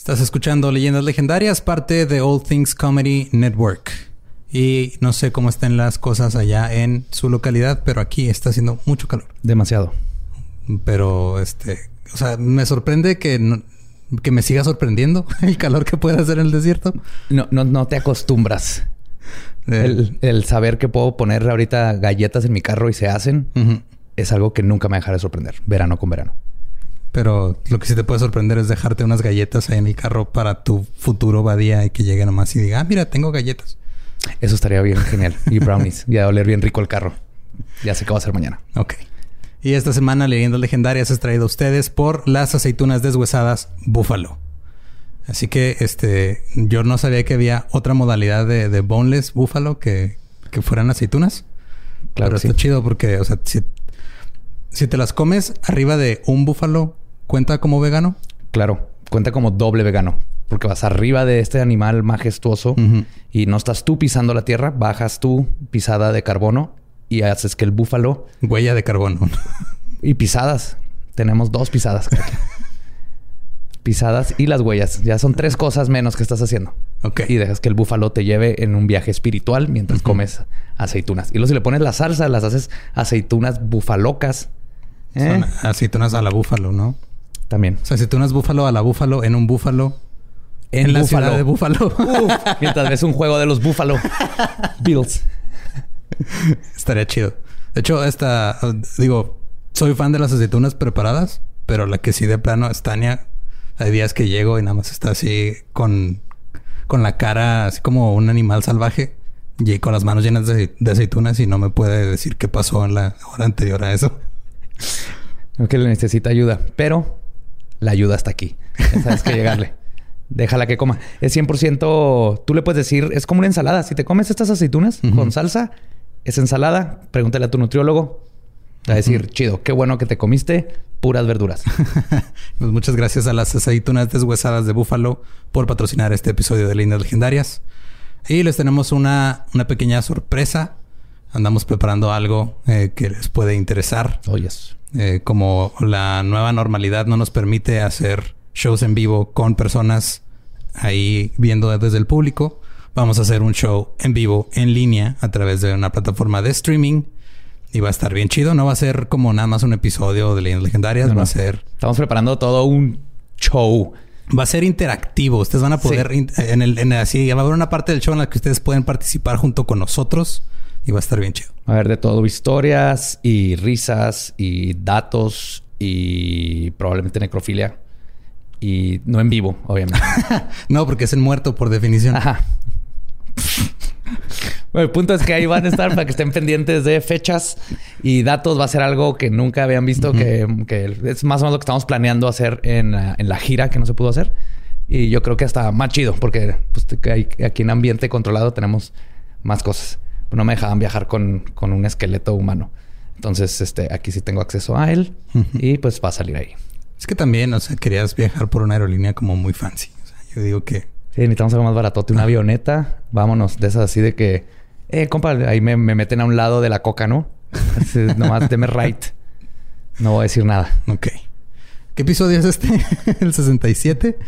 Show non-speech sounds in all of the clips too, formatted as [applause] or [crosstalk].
Estás escuchando Leyendas Legendarias, parte de All Things Comedy Network. Y no sé cómo estén las cosas allá en su localidad, pero aquí está haciendo mucho calor. Demasiado. Pero, este, o sea, me sorprende que, que me siga sorprendiendo [laughs] el calor que puede hacer en el desierto. No, no, no te acostumbras. Eh. El, saber que puedo poner ahorita galletas en mi carro y se hacen es algo que nunca me dejará de sorprender, verano con verano. Pero lo que sí te puede sorprender es dejarte unas galletas ahí en el carro para tu futuro badía y que llegue nomás y diga, ah, mira, tengo galletas. Eso estaría bien genial. Y brownies. y a oler bien rico el carro. Ya sé qué va a ser mañana. Ok. Y esta semana Leyendas Legendarias es traído a ustedes por las aceitunas deshuesadas Búfalo. Así que este, yo no sabía que había otra modalidad de, boneless búfalo que, que fueran aceitunas. Claro, Pero está chido porque, o sea, si, si te las comes arriba de un búfalo, ¿cuenta como vegano? Claro, cuenta como doble vegano. Porque vas arriba de este animal majestuoso y no estás tú pisando la tierra, bajas tú pisada de carbono y haces que el búfalo. Huella de carbono. [laughs] y pisadas. Tenemos dos pisadas. [laughs] pisadas y las huellas. Ya son tres cosas menos que estás haciendo. Ok. Y dejas que el búfalo te lleve en un viaje espiritual mientras comes aceitunas. Y luego si le pones la salsa, las haces aceitunas bufalocas. ¿eh? aceitunas a la búfalo, ¿no? También. O sea, aceitunas búfalo a la búfalo en un búfalo. En, la ciudad de Búfalo. [laughs] mientras ves un juego de los Búfalo [laughs] Bills. Estaría chido. De hecho, esta... Digo, soy fan de las aceitunas preparadas. Pero la que sí de plano es Tania hay días que llego y nada más está así con, con la cara así como un animal salvaje y con las manos llenas de, aceitunas y no me puede decir qué pasó en la hora anterior a eso. que le necesita ayuda, pero la ayuda está aquí. Sabes que llegarle. [laughs] Déjala que coma. Es 100%, tú le puedes decir, es como una ensalada. Si te comes estas aceitunas con salsa, es ensalada. Pregúntale a tu nutriólogo. a decir, chido, qué bueno que te comiste puras verduras. [laughs] pues muchas gracias a las aceitunas deshuesadas de búfalo por patrocinar este episodio de Líneas Legendarias. Y les tenemos una, una pequeña sorpresa. Andamos preparando algo eh, que les puede interesar. Oh, eh, como la nueva normalidad no nos permite hacer shows en vivo con personas ahí viendo desde el público, vamos a hacer un show en vivo en línea a través de una plataforma de streaming y va a estar bien chido. No va a ser como nada más un episodio de Leyendas Legendarias. va a ser... Estamos preparando todo un show. Va a ser interactivo. Ustedes van a poder... En el, en así, va a haber una parte del show en la que ustedes pueden participar junto con nosotros. Y va a estar bien chido. A haber de todo. Historias y risas y datos y probablemente necrofilia. Y no en vivo, obviamente. [laughs] no, porque es en muerto por definición. Ajá. Bueno, el punto es que ahí van a estar para que estén pendientes de fechas y datos. Va a ser algo que nunca habían visto, que, es más o menos lo que estamos planeando hacer en, la gira que no se pudo hacer. Y yo creo que hasta más chido, porque pues, aquí en ambiente controlado tenemos más cosas. No me dejaban viajar con, un esqueleto humano. Entonces, este, aquí sí tengo acceso a él y pues va a salir ahí. Es que también, o sea, querías viajar por una aerolínea como muy fancy. O sea, yo digo que Sí, necesitamos algo más baratote, una avioneta. Vámonos, de esas así de que, eh, compa, ahí me, meten a un lado de la coca, ¿no? [laughs] nomás deme right. No voy a decir nada. Ok. ¿Qué episodio es este? [laughs] ¿El 67?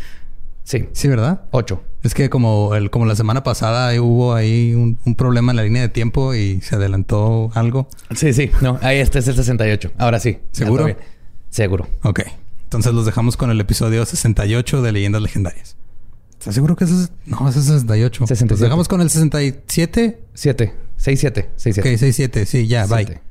Sí. Sí, ¿verdad? 8. Es que como, el, como la semana pasada hubo ahí un, problema en la línea de tiempo y se adelantó algo. Sí, sí. No, ahí este es el 68. Ahora sí. ¿Seguro? Seguro. Ok. Entonces los dejamos con el episodio 68 de Leyendas Legendarias. ¿Estás seguro que ese es...? No, ese es 68. 67. dejamos con el 67. 7. 67. 67. Ok, 67. Sí, ya, bye.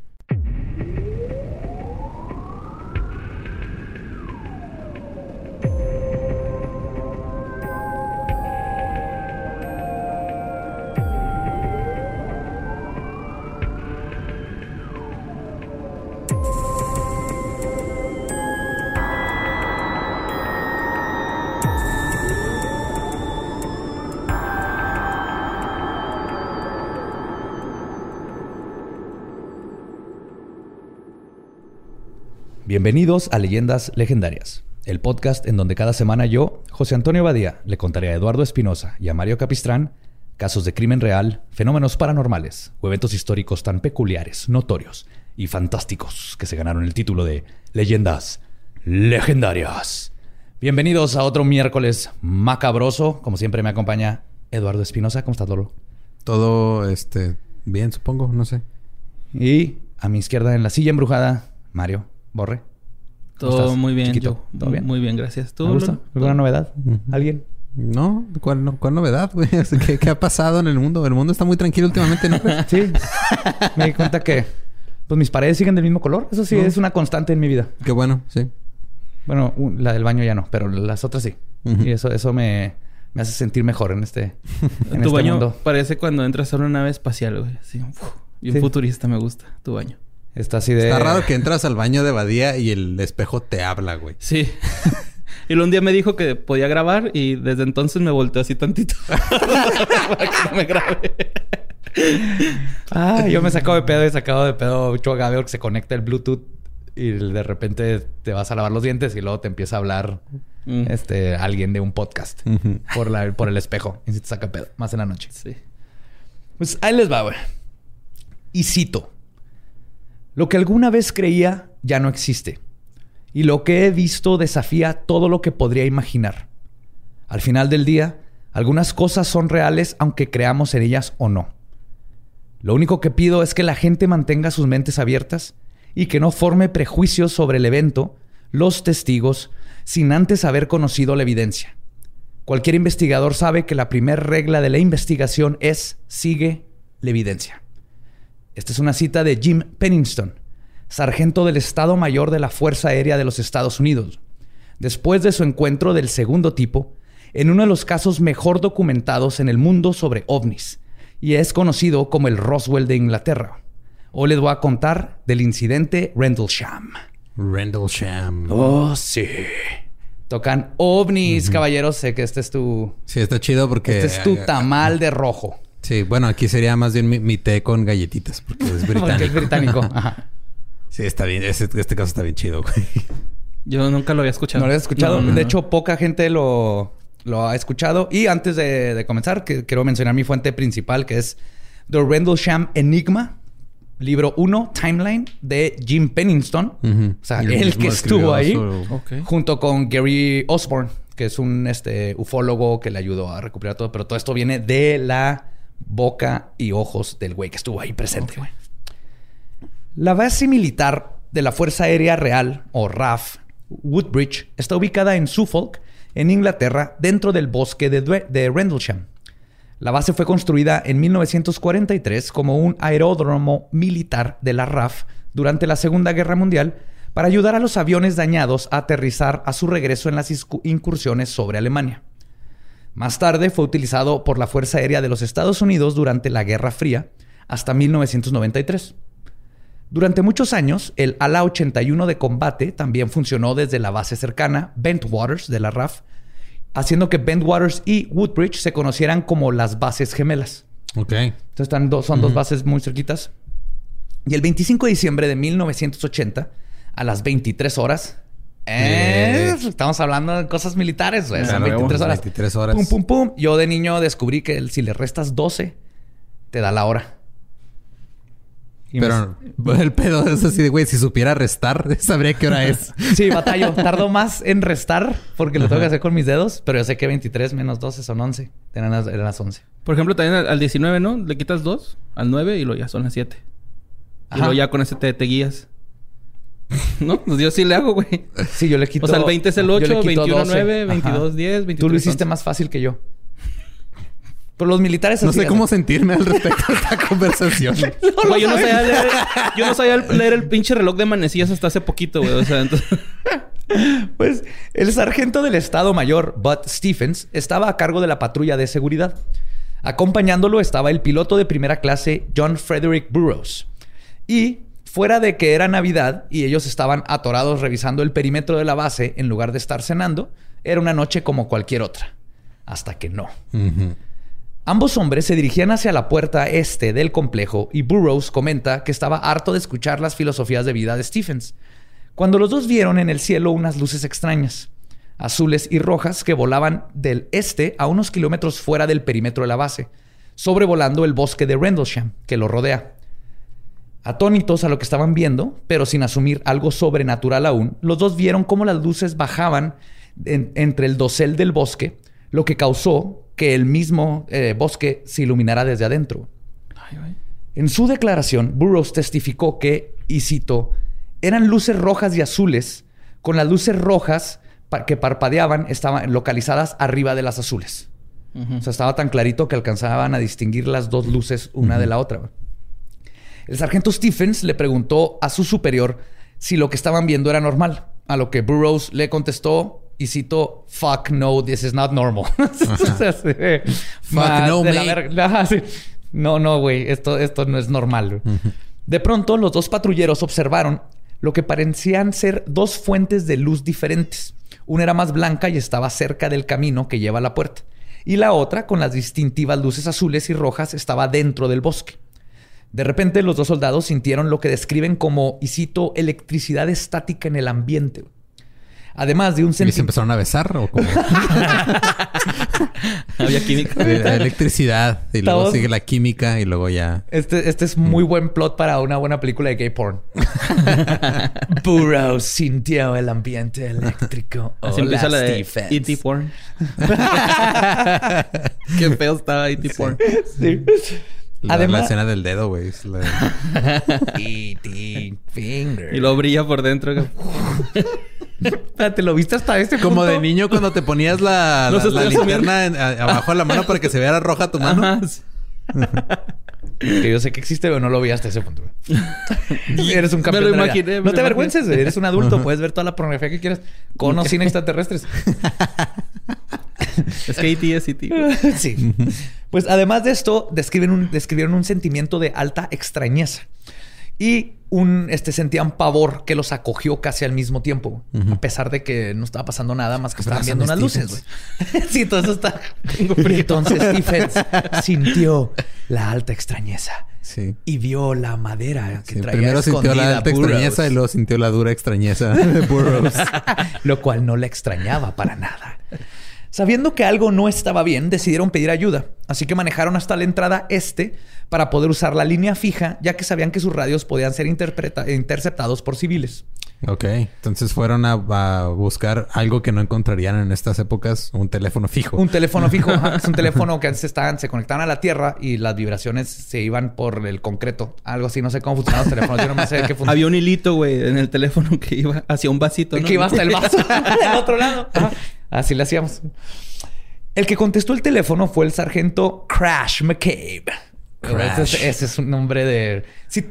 Bienvenidos a Leyendas Legendarias, el podcast en donde cada semana yo, José Antonio Badía, le contaré a Eduardo Espinosa y a Mario Capistrán casos de crimen real, fenómenos paranormales o eventos históricos tan peculiares, notorios y fantásticos que se ganaron el título de Leyendas Legendarias. Bienvenidos a otro miércoles macabroso. Como siempre me acompaña Eduardo Espinosa. ¿Cómo estás, Lolo? Todo este bien, supongo, no sé. Y a mi izquierda en la silla embrujada, Mario Borre. Todo muy bien, ¿Todo bien? Muy bien, gracias. ¿Tú, ¿Alguna novedad? ¿Alguien? No, ¿cuál, no, ¿cuál novedad, güey? [laughs] ¿Qué, ha pasado en el mundo? El mundo está muy tranquilo últimamente, ¿no? [laughs] sí. Me di cuenta que pues mis paredes siguen del mismo color. Eso sí es una constante en mi vida. Qué bueno, sí. Bueno, la del baño ya no, pero las otras sí. Y eso, eso me, me, hace sentir mejor en este, en tu este baño parece cuando entras a una nave espacial, güey. Así, y un futurista me gusta, tu baño. Está así de... Está raro que entras al baño de Badía y el espejo te habla, güey. Sí. [laughs] Y un día me dijo que podía grabar y desde entonces me volteó así tantito. [laughs] para que no me grabe. ah, yo me saco de pedo y sacado de pedo mucho que se conecta el Bluetooth y de repente te vas a lavar los dientes y luego te empieza a hablar mm. este alguien de un podcast por, la, por el espejo y se te saca pedo más en la noche. Sí. Pues ahí les va, güey. Y cito. Lo que alguna vez creía ya no existe y lo que he visto desafía todo lo que podría imaginar. Al final del día, algunas cosas son reales aunque creamos en ellas o no. Lo único que pido es que la gente mantenga sus mentes abiertas y que no forme prejuicios sobre el evento, los testigos, sin antes haber conocido la evidencia. Cualquier investigador sabe que la primera regla de la investigación es sigue la evidencia. Esta es una cita de Jim Pennington, sargento del Estado Mayor de la Fuerza Aérea de los Estados Unidos, después de su encuentro del segundo tipo, en uno de los casos mejor documentados en el mundo sobre ovnis, y es conocido como el Roswell de Inglaterra. Hoy les voy a contar del incidente Rendlesham. Rendlesham. Oh, sí. Tocan ovnis, caballeros. Sé que este es tu... Sí, está chido porque... Este es tu tamal de rojo. Sí, bueno, aquí sería más bien mi, té con galletitas porque es británico. [laughs] porque es británico. [laughs] Ajá. Sí, está bien. Este, caso está bien chido, güey. Yo nunca lo había escuchado. No lo había escuchado. de hecho, poca gente lo, lo ha escuchado. Y antes de, comenzar, que, quiero mencionar mi fuente principal, que es The Rendlesham Enigma. Libro 1, Timeline, de Jim Pennington. O sea, el que estuvo ahí. Junto con Gary Osborne, que es un este, ufólogo que le ayudó a recuperar todo. Pero todo esto viene de la boca y ojos del güey que estuvo ahí presente, güey. La base militar de la Fuerza Aérea Real, o RAF, Woodbridge, está ubicada en Suffolk, en Inglaterra, dentro del bosque de, Rendlesham. La base fue construida en 1943 como un aeródromo militar de la RAF durante la Segunda Guerra Mundial para ayudar a los aviones dañados a aterrizar a su regreso en las incursiones sobre Alemania. Más tarde fue utilizado por la Fuerza Aérea de los Estados Unidos durante la Guerra Fría hasta 1993. Durante muchos años, el ala 81 de combate también funcionó desde la base cercana, Bentwaters, de la RAF, haciendo que Bentwaters y Woodbridge se conocieran como las bases gemelas. Ok. Entonces están son dos bases muy cerquitas. Y el 25 de diciembre de 1980, a las 23 horas, eh, estamos hablando de cosas militares, güey. 23 horas. 23 horas. Pum, pum, pum. Yo de niño descubrí que si le restas 12, te da la hora. Pero [laughs] el pedo es así de, güey, si supiera restar, [laughs] sabría qué hora es. [laughs] sí, batallo. Tardo más en restar porque lo tengo que hacer con mis dedos, pero yo sé que 23 menos 12 son 11. Eran las, 11. Por ejemplo, también al, 19, ¿no? Le quitas 2 al 9 y lo ya son las 7. Y luego ya con ese te, guías. [laughs] ¿No? Pues yo sí le hago, güey. Sí, yo le quito. O sea, el 20 es el 8, 21, 9, 22, 10, 23. Tú lo hiciste más fácil que yo los militares... No sé cómo sentirme al respecto de esta [laughs] conversación. yo, no sabía leer, yo no sabía leer el pinche reloj de manecillas hasta hace poquito, güey. O sea, entonces... [laughs] Pues el sargento del Estado Mayor, Bud Stephens, estaba a cargo de la patrulla de seguridad. Acompañándolo estaba el piloto de primera clase, John Frederick Burroughs. Y fuera de que era Navidad y ellos estaban atorados revisando el perímetro de la base en lugar de estar cenando, era una noche como cualquier otra. Hasta que no. Ambos hombres se dirigían hacia la puerta este del complejo y Burroughs comenta que estaba harto de escuchar las filosofías de vida de Stephens, cuando los dos vieron en el cielo unas luces extrañas, azules y rojas que volaban del este a unos kilómetros fuera del perímetro de la base, sobrevolando el bosque de Rendlesham que lo rodea. Atónitos a lo que estaban viendo, pero sin asumir algo sobrenatural aún, los dos vieron cómo las luces bajaban entre el dosel del bosque, lo que causó que el mismo eh, bosque se iluminara desde adentro. En su declaración, Burroughs testificó que, y cito, eran luces rojas y azules, con las luces rojas que parpadeaban estaban localizadas arriba de las azules. O sea, estaba tan clarito que alcanzaban a distinguir las dos luces una de la otra. El sargento Stephens le preguntó a su superior si lo que estaban viendo era normal, a lo que Burroughs le contestó y cito, fuck no, this is not normal. [laughs] fuck no, No, no, güey, esto, esto no es normal. De pronto, los dos patrulleros observaron lo que parecían ser dos fuentes de luz diferentes. Una era más blanca y estaba cerca del camino que lleva a la puerta. Y la otra, con las distintivas luces azules y rojas, estaba dentro del bosque. De repente, los dos soldados sintieron lo que describen como, y cito, electricidad estática en el ambiente. Además de un sentimiento. ¿Y se empezaron a besar o cómo? [laughs] Había química. electricidad. Y luego sigue la química y luego ya. Este, este es muy buen plot para una buena película de gay porn. [laughs] Burroughs sintió el ambiente eléctrico. Así empieza la de E.T. porn. [laughs] Qué feo estaba E.T. porn. Sí. La, Además, la escena del dedo, güey. [laughs] Finger. Y lo brilla por dentro. ¿te ¿lo viste hasta este punto? Como de niño cuando te ponías la, [laughs] la, linterna abajo de la mano para que se vea roja tu mano. [laughs] que yo sé que existe, pero no lo vi hasta ese punto. eres un campeón. Me lo imaginé. no te avergüences, eres un adulto, puedes ver toda la pornografía que quieras con o sin extraterrestres. Es que E.T. es E.T. [laughs] sí. Pues además de esto, describen un, describieron un sentimiento de alta extrañeza. Y un, este, sentían pavor que los acogió casi al mismo tiempo, a pesar de que no estaba pasando nada más que estaban viendo unas luces. [laughs] sí, todo eso está. Entonces Stephen sintió la alta extrañeza. Sí. Y vio la madera que traía Primero sintió la alta extrañeza y luego sintió la dura extrañeza de Burroughs. [laughs] Lo cual no le extrañaba para nada. Sabiendo que algo no estaba bien, decidieron pedir ayuda. Así que manejaron hasta la entrada este para poder usar la línea fija, ya que sabían que sus radios podían ser interceptados por civiles. Ok, entonces fueron a, buscar algo que no encontrarían en estas épocas, un teléfono fijo. Un teléfono fijo, [laughs] es un teléfono que antes estaban, se conectaban a la Tierra y las vibraciones se iban por el concreto. Algo así, no sé cómo funcionaban los teléfonos, yo no sé qué Había un hilito, güey, en el teléfono que iba hacia un vasito, ¿no? Que iba hasta el vaso, [laughs] [laughs] del otro lado. Así le hacíamos. El que contestó el teléfono fue el sargento Crash McCabe. Ese, es, un nombre de. Si,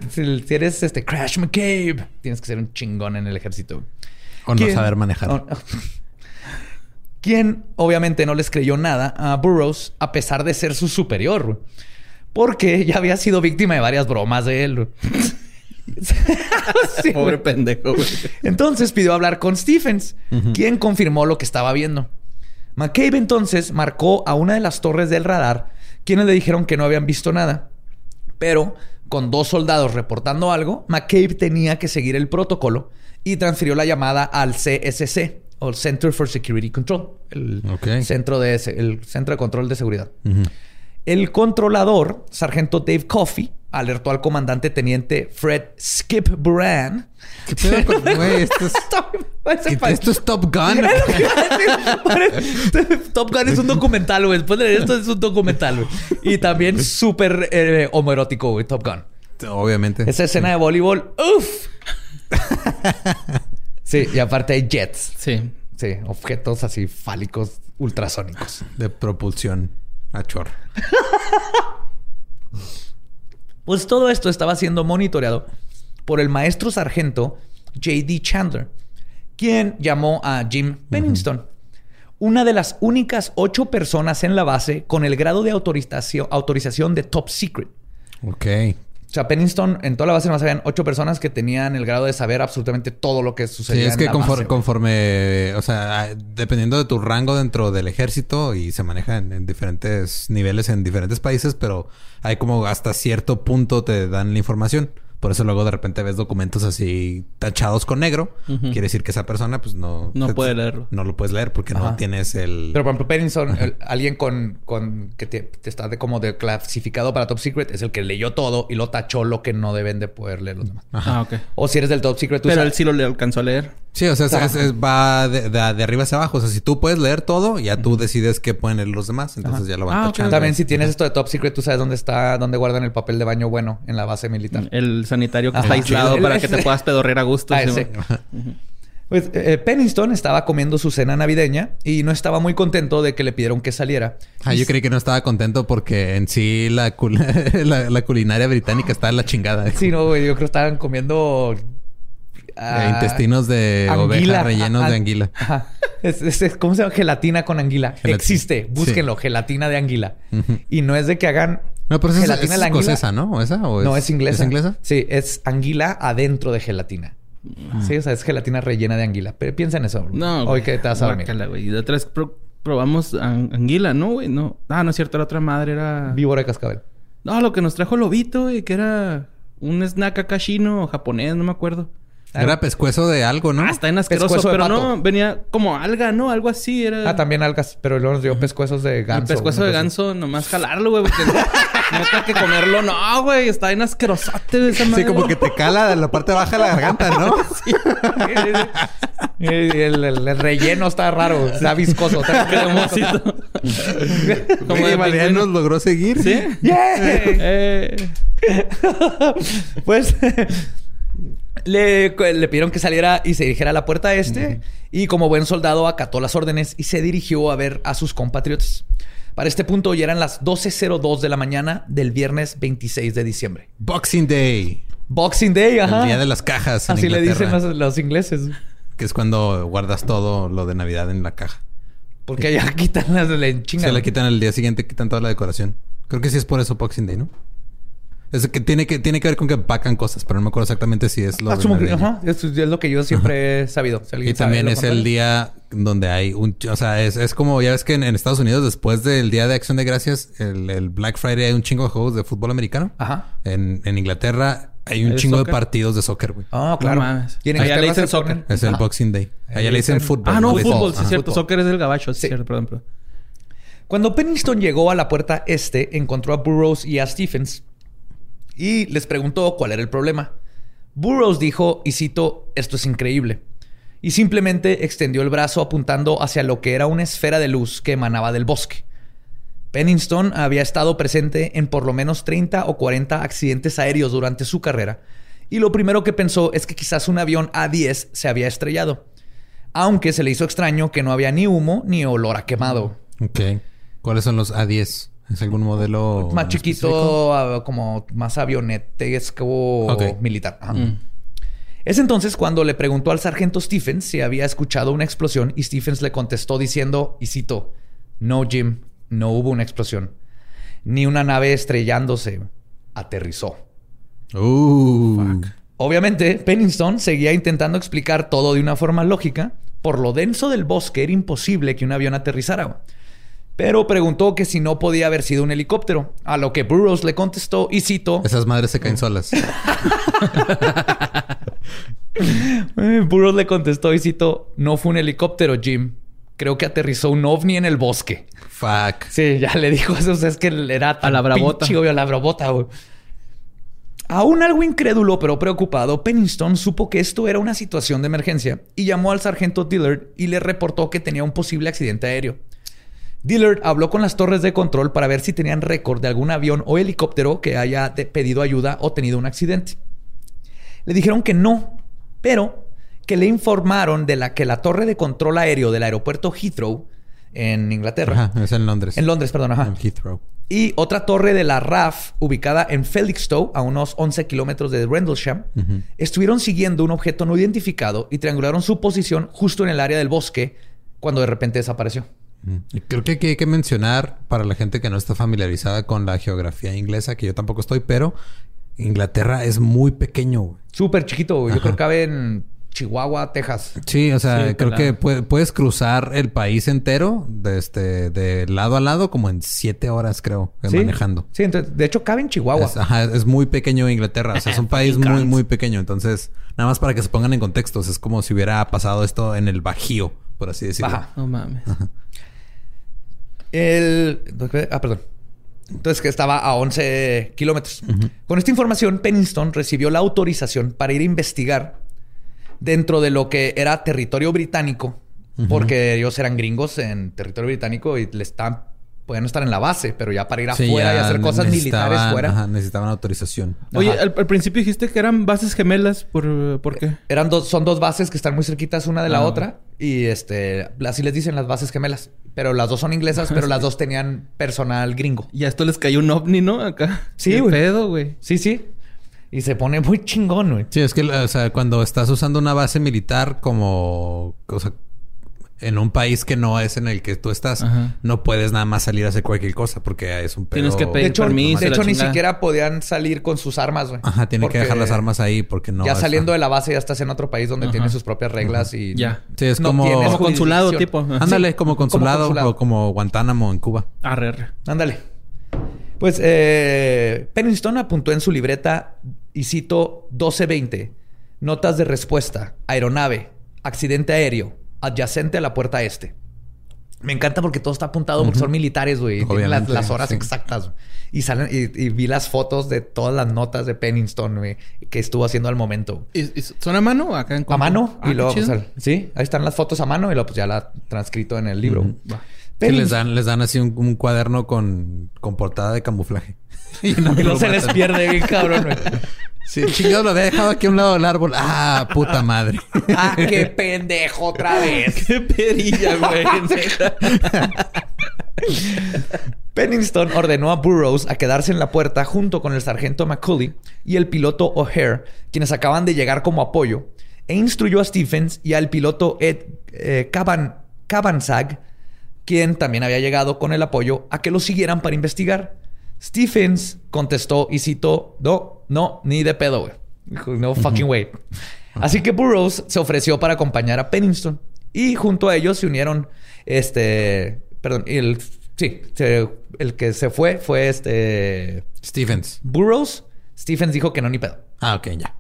eres este Crash McCabe, tienes que ser un chingón en el ejército. O no saber manejar. Quien obviamente no les creyó nada a Burroughs a pesar de ser su superior. Porque ya había sido víctima de varias bromas de él. [laughs] Pobre pendejo. Entonces pidió hablar con Stephens, quien confirmó lo que estaba viendo. McCabe entonces marcó a una de las torres del radar, quienes le dijeron que no habían visto nada. Pero con dos soldados reportando algo, McCabe tenía que seguir el protocolo y transfirió la llamada al CSC, o Center for Security Control, el, centro, de, el centro de control de seguridad. El controlador, sargento Dave Coffey, alertó al comandante teniente Fred Skip Buran. [laughs] esto, es, Top Gun. [laughs] Top Gun es un documental, güey. Después de esto es un documental, güey. Y también súper eh, homoerótico, güey, Top Gun. Obviamente. Esa escena de voleibol, ¡uf! [laughs] sí, y aparte hay jets. Sí. Sí, objetos así fálicos ultrasónicos. De propulsión a chor. Pues todo esto estaba siendo monitoreado por el maestro sargento J.D. Chandler, quien llamó a Jim Pennington, una de las únicas ocho personas en la base con el grado de autorización, autorización de top secret. Ok. O sea, Pennington, en toda la base más habían ocho personas que tenían el grado de saber absolutamente todo lo que sucedía. Sí, es que conforme, o sea, dependiendo de tu rango dentro del ejército y se maneja en, diferentes niveles en diferentes países, pero hay como hasta cierto punto te dan la información. Por eso luego de repente ves documentos así tachados con negro. Quiere decir que esa persona pues no... No puede leerlo. No lo puedes leer porque no tienes el... Pero por ejemplo, Pennington, alguien con, con que te, está de como de clasificado para Top Secret es el que leyó todo y lo tachó lo que no deben de poder leer los demás. Ajá, ok. O si eres del Top Secret... Pero él sí lo le alcanzó a leer. Sí, o sea, va de, arriba hacia abajo. O sea, si tú puedes leer todo, ya tú decides qué pueden leer los demás. Entonces ya lo van ah, También si tienes esto de Top Secret, tú sabes dónde está, dónde guardan el papel de baño bueno en la base militar. El sanitario que está aislado para que te puedas pedorrear a gusto. Ah, pues eh, Pennington estaba comiendo su cena navideña y no estaba muy contento de que le pidieron que saliera. Ah, yo creí que no estaba contento porque en sí la, [laughs] la, culinaria británica estaba en la chingada. Sí, no, güey. Yo creo que estaban comiendo... Uh, intestinos de oveja rellenos de anguila. ¿Cómo se llama? Gelatina con anguila. Existe. Búsquenlo. Gelatina de anguila. Y no es de que hagan... No, pero es, es escocesa, ¿no? ¿O esa? no, es inglesa. ¿Es inglesa? Sí, es anguila adentro de gelatina. Sí, o sea, es gelatina rellena de anguila. Pero piensa en eso. No. Hoy que te vas a dormir. güey. Y de otra vez probamos anguila, ¿no, güey? No. Ah, no es cierto. La otra madre era... Víbora de cascabel. No, lo que nos trajo Lobito, güey. Que era un snack acá chino o japonés. No me acuerdo. Era pescuezo de algo, ¿no? Ah, está en asqueroso, pero no, venía como alga, ¿no? Algo así era. Ah, también algas, pero luego nos dio pescuezos de ganso. El pescuezo de ganso, nomás jalarlo, güey, porque no, [laughs] no que comerlo, no, güey, está en asquerosote esa madre. Sí, como que te cala la parte baja de la garganta, ¿no? [laughs] sí. el, el, relleno está raro, está viscoso, está cremosito. como de María nos logró seguir. Sí. [laughs] Yeah. Eh. pues le, pidieron que saliera y se dirigiera a la puerta este. Y como buen soldado acató las órdenes y se dirigió a ver a sus compatriotas. Para este punto ya eran las 12.02 de la mañana del viernes 26 de diciembre. Boxing Day. Boxing Day, ajá. El día de las cajas. Así le dicen los, ingleses. Que es cuando guardas todo lo de Navidad en la caja. Porque ya [laughs] quitan las le Se la quitan el día siguiente, quitan toda la decoración. Creo que sí es por eso Boxing Day, ¿no? Es que tiene que tiene que ver con que empacan cosas, pero no me acuerdo exactamente si es lo Asumo que, ajá. es lo que yo siempre he sabido. y también es el día donde hay un... O sea, es, es como... Ya ves que en, Estados Unidos, después del Día de Acción de Gracias, el, Black Friday hay un chingo de juegos de fútbol americano. Ajá. En, en Inglaterra hay un chingo de partidos de soccer, güey. Ah, claro. Allá le dicen soccer. Es el Boxing Day. Allá le dicen fútbol. Ah, no, fútbol. Sí, es cierto. Soccer es el gabacho. Sí, cierto. Perdón, perdón. Cuando Pennington llegó a la puerta este, encontró a Burroughs y a Stephens y les preguntó cuál era el problema. Burroughs dijo, y cito, esto es increíble. Y simplemente extendió el brazo apuntando hacia lo que era una esfera de luz que emanaba del bosque. Pennington había estado presente en por lo menos 30 o 40 accidentes aéreos durante su carrera, y lo primero que pensó es que quizás un avión A-10 se había estrellado, aunque se le hizo extraño que no había ni humo ni olor a quemado. Ok. ¿Cuáles son los A-10? ¿Es algún modelo más chiquito, ah, como más avionetesco okay. militar? Mm. Es entonces cuando le preguntó al sargento Stephens si había escuchado una explosión y Stephens le contestó diciendo, y cito, no Jim, no hubo una explosión. Ni una nave estrellándose. Aterrizó. Uh. Obviamente, Pennington seguía intentando explicar todo de una forma lógica. Por lo denso del bosque era imposible que un avión aterrizara pero preguntó que si no podía haber sido un helicóptero, a lo que Burroughs le contestó y cito... Esas madres se caen solas. [laughs] [laughs] Burroughs le contestó y cito, no fue un helicóptero, Jim. Creo que aterrizó un ovni en el bosque. Fuck. Sí, ya le dijo eso. es que era a la bravota. Pinche, a la bravota, güey. Aún algo incrédulo pero preocupado, Pennington supo que esto era una situación de emergencia y llamó al sargento Dillard y le reportó que tenía un posible accidente aéreo. Dillard habló con las torres de control para ver si tenían récord de algún avión o helicóptero que haya pedido ayuda o tenido un accidente. Le dijeron que no, pero que le informaron de la que la torre de control aéreo del aeropuerto Heathrow en Inglaterra. Ajá, es en Londres. En Londres, perdón, ajá. En Heathrow. Y otra torre de la RAF, ubicada en Felixstowe, a unos 11 kilómetros de Rendlesham, estuvieron siguiendo un objeto no identificado y triangularon su posición justo en el área del bosque cuando de repente desapareció. Creo que hay que mencionar para la gente que no está familiarizada con la geografía inglesa, que yo tampoco estoy, pero Inglaterra es muy pequeño. Súper chiquito. Yo creo que cabe en Chihuahua, Texas. Sí, o sea, creo que puedes cruzar el país entero de, este, de lado a lado como en siete horas, creo, manejando. Sí, entonces, de hecho, cabe en Chihuahua. Es, ajá, es muy pequeño Inglaterra. O sea, es un [laughs] país muy, muy pequeño. Entonces, nada más para que se pongan en contextos, es como si hubiera pasado esto en el Bajío, por así decirlo. Ajá. No mames. El... Ah, perdón. Entonces, que estaba a 11 kilómetros. Con esta información, Pennington recibió la autorización para ir a investigar, dentro de lo que era territorio británico, porque ellos eran gringos en territorio británico y le estaban podían estar en la base, pero ya para ir afuera y hacer cosas militares fuera. necesitaban autorización. Oye, al, principio dijiste que eran bases gemelas, ¿por, ¿por qué? Eran dos, son dos bases que están muy cerquitas una de la ah. otra. Y este, así les dicen las bases gemelas. Pero las dos son inglesas, pero las dos tenían personal gringo. Y a esto les cayó un ovni, ¿no? Acá. Sí, güey. pedo, güey. Sí, sí. Y se pone muy chingón, güey. Sí, es que, o sea, cuando estás usando una base militar como... O sea, en un país que no es en el que tú estás, no puedes nada más salir a hacer cualquier cosa porque es un pedo. Tienes que pedir de hecho, permiso. De hecho, ni siquiera podían salir con sus armas, güey. Ajá, tienen que dejar las armas ahí porque no. Ya saliendo de la base ya estás en otro país donde tienes sus propias reglas y. Ya. Sí, es como, como consulado, tipo. Ándale, como, consulado, o como Guantánamo en Cuba. Arre, arre. Ándale. Pues eh, Pennington apuntó en su libreta, y cito 1220, notas de respuesta, aeronave, accidente aéreo, adyacente a la puerta este. Me encanta porque todo está apuntado porque son militares, güey. Tienen las, horas exactas. Y salen y, vi las fotos de todas las notas de Pennington, güey, que estuvo haciendo al momento. ¿Y, son a mano o acá en A mano. y ah, luego, sí, ahí están las fotos a mano y luego pues ya la transcrito en el libro. les dan, les dan así un, cuaderno con, con portada de camuflaje. [laughs] y no, se les pierde bien cabrón, güey. Sí, chingado, lo había dejado aquí a un lado del árbol. Ah, puta madre. ah, qué pendejo otra vez. qué perilla, güey. Pennington ordenó a Burroughs a quedarse en la puerta junto con el sargento McCulley y el piloto O'Hare, quienes acaban de llegar como apoyo, e instruyó a Stephens y al piloto Ed eh, quien también había llegado con el apoyo, a que lo siguieran para investigar. Stephens contestó y citó, no, no, ni de pedo, güey. no fucking way. Así que Burroughs se ofreció para acompañar a Pennington. Y junto a ellos se unieron, este, perdón, el, sí, el que se fue fue este... Stephens. Burroughs. Stephens dijo que no, ni pedo. Ah, ok, ya.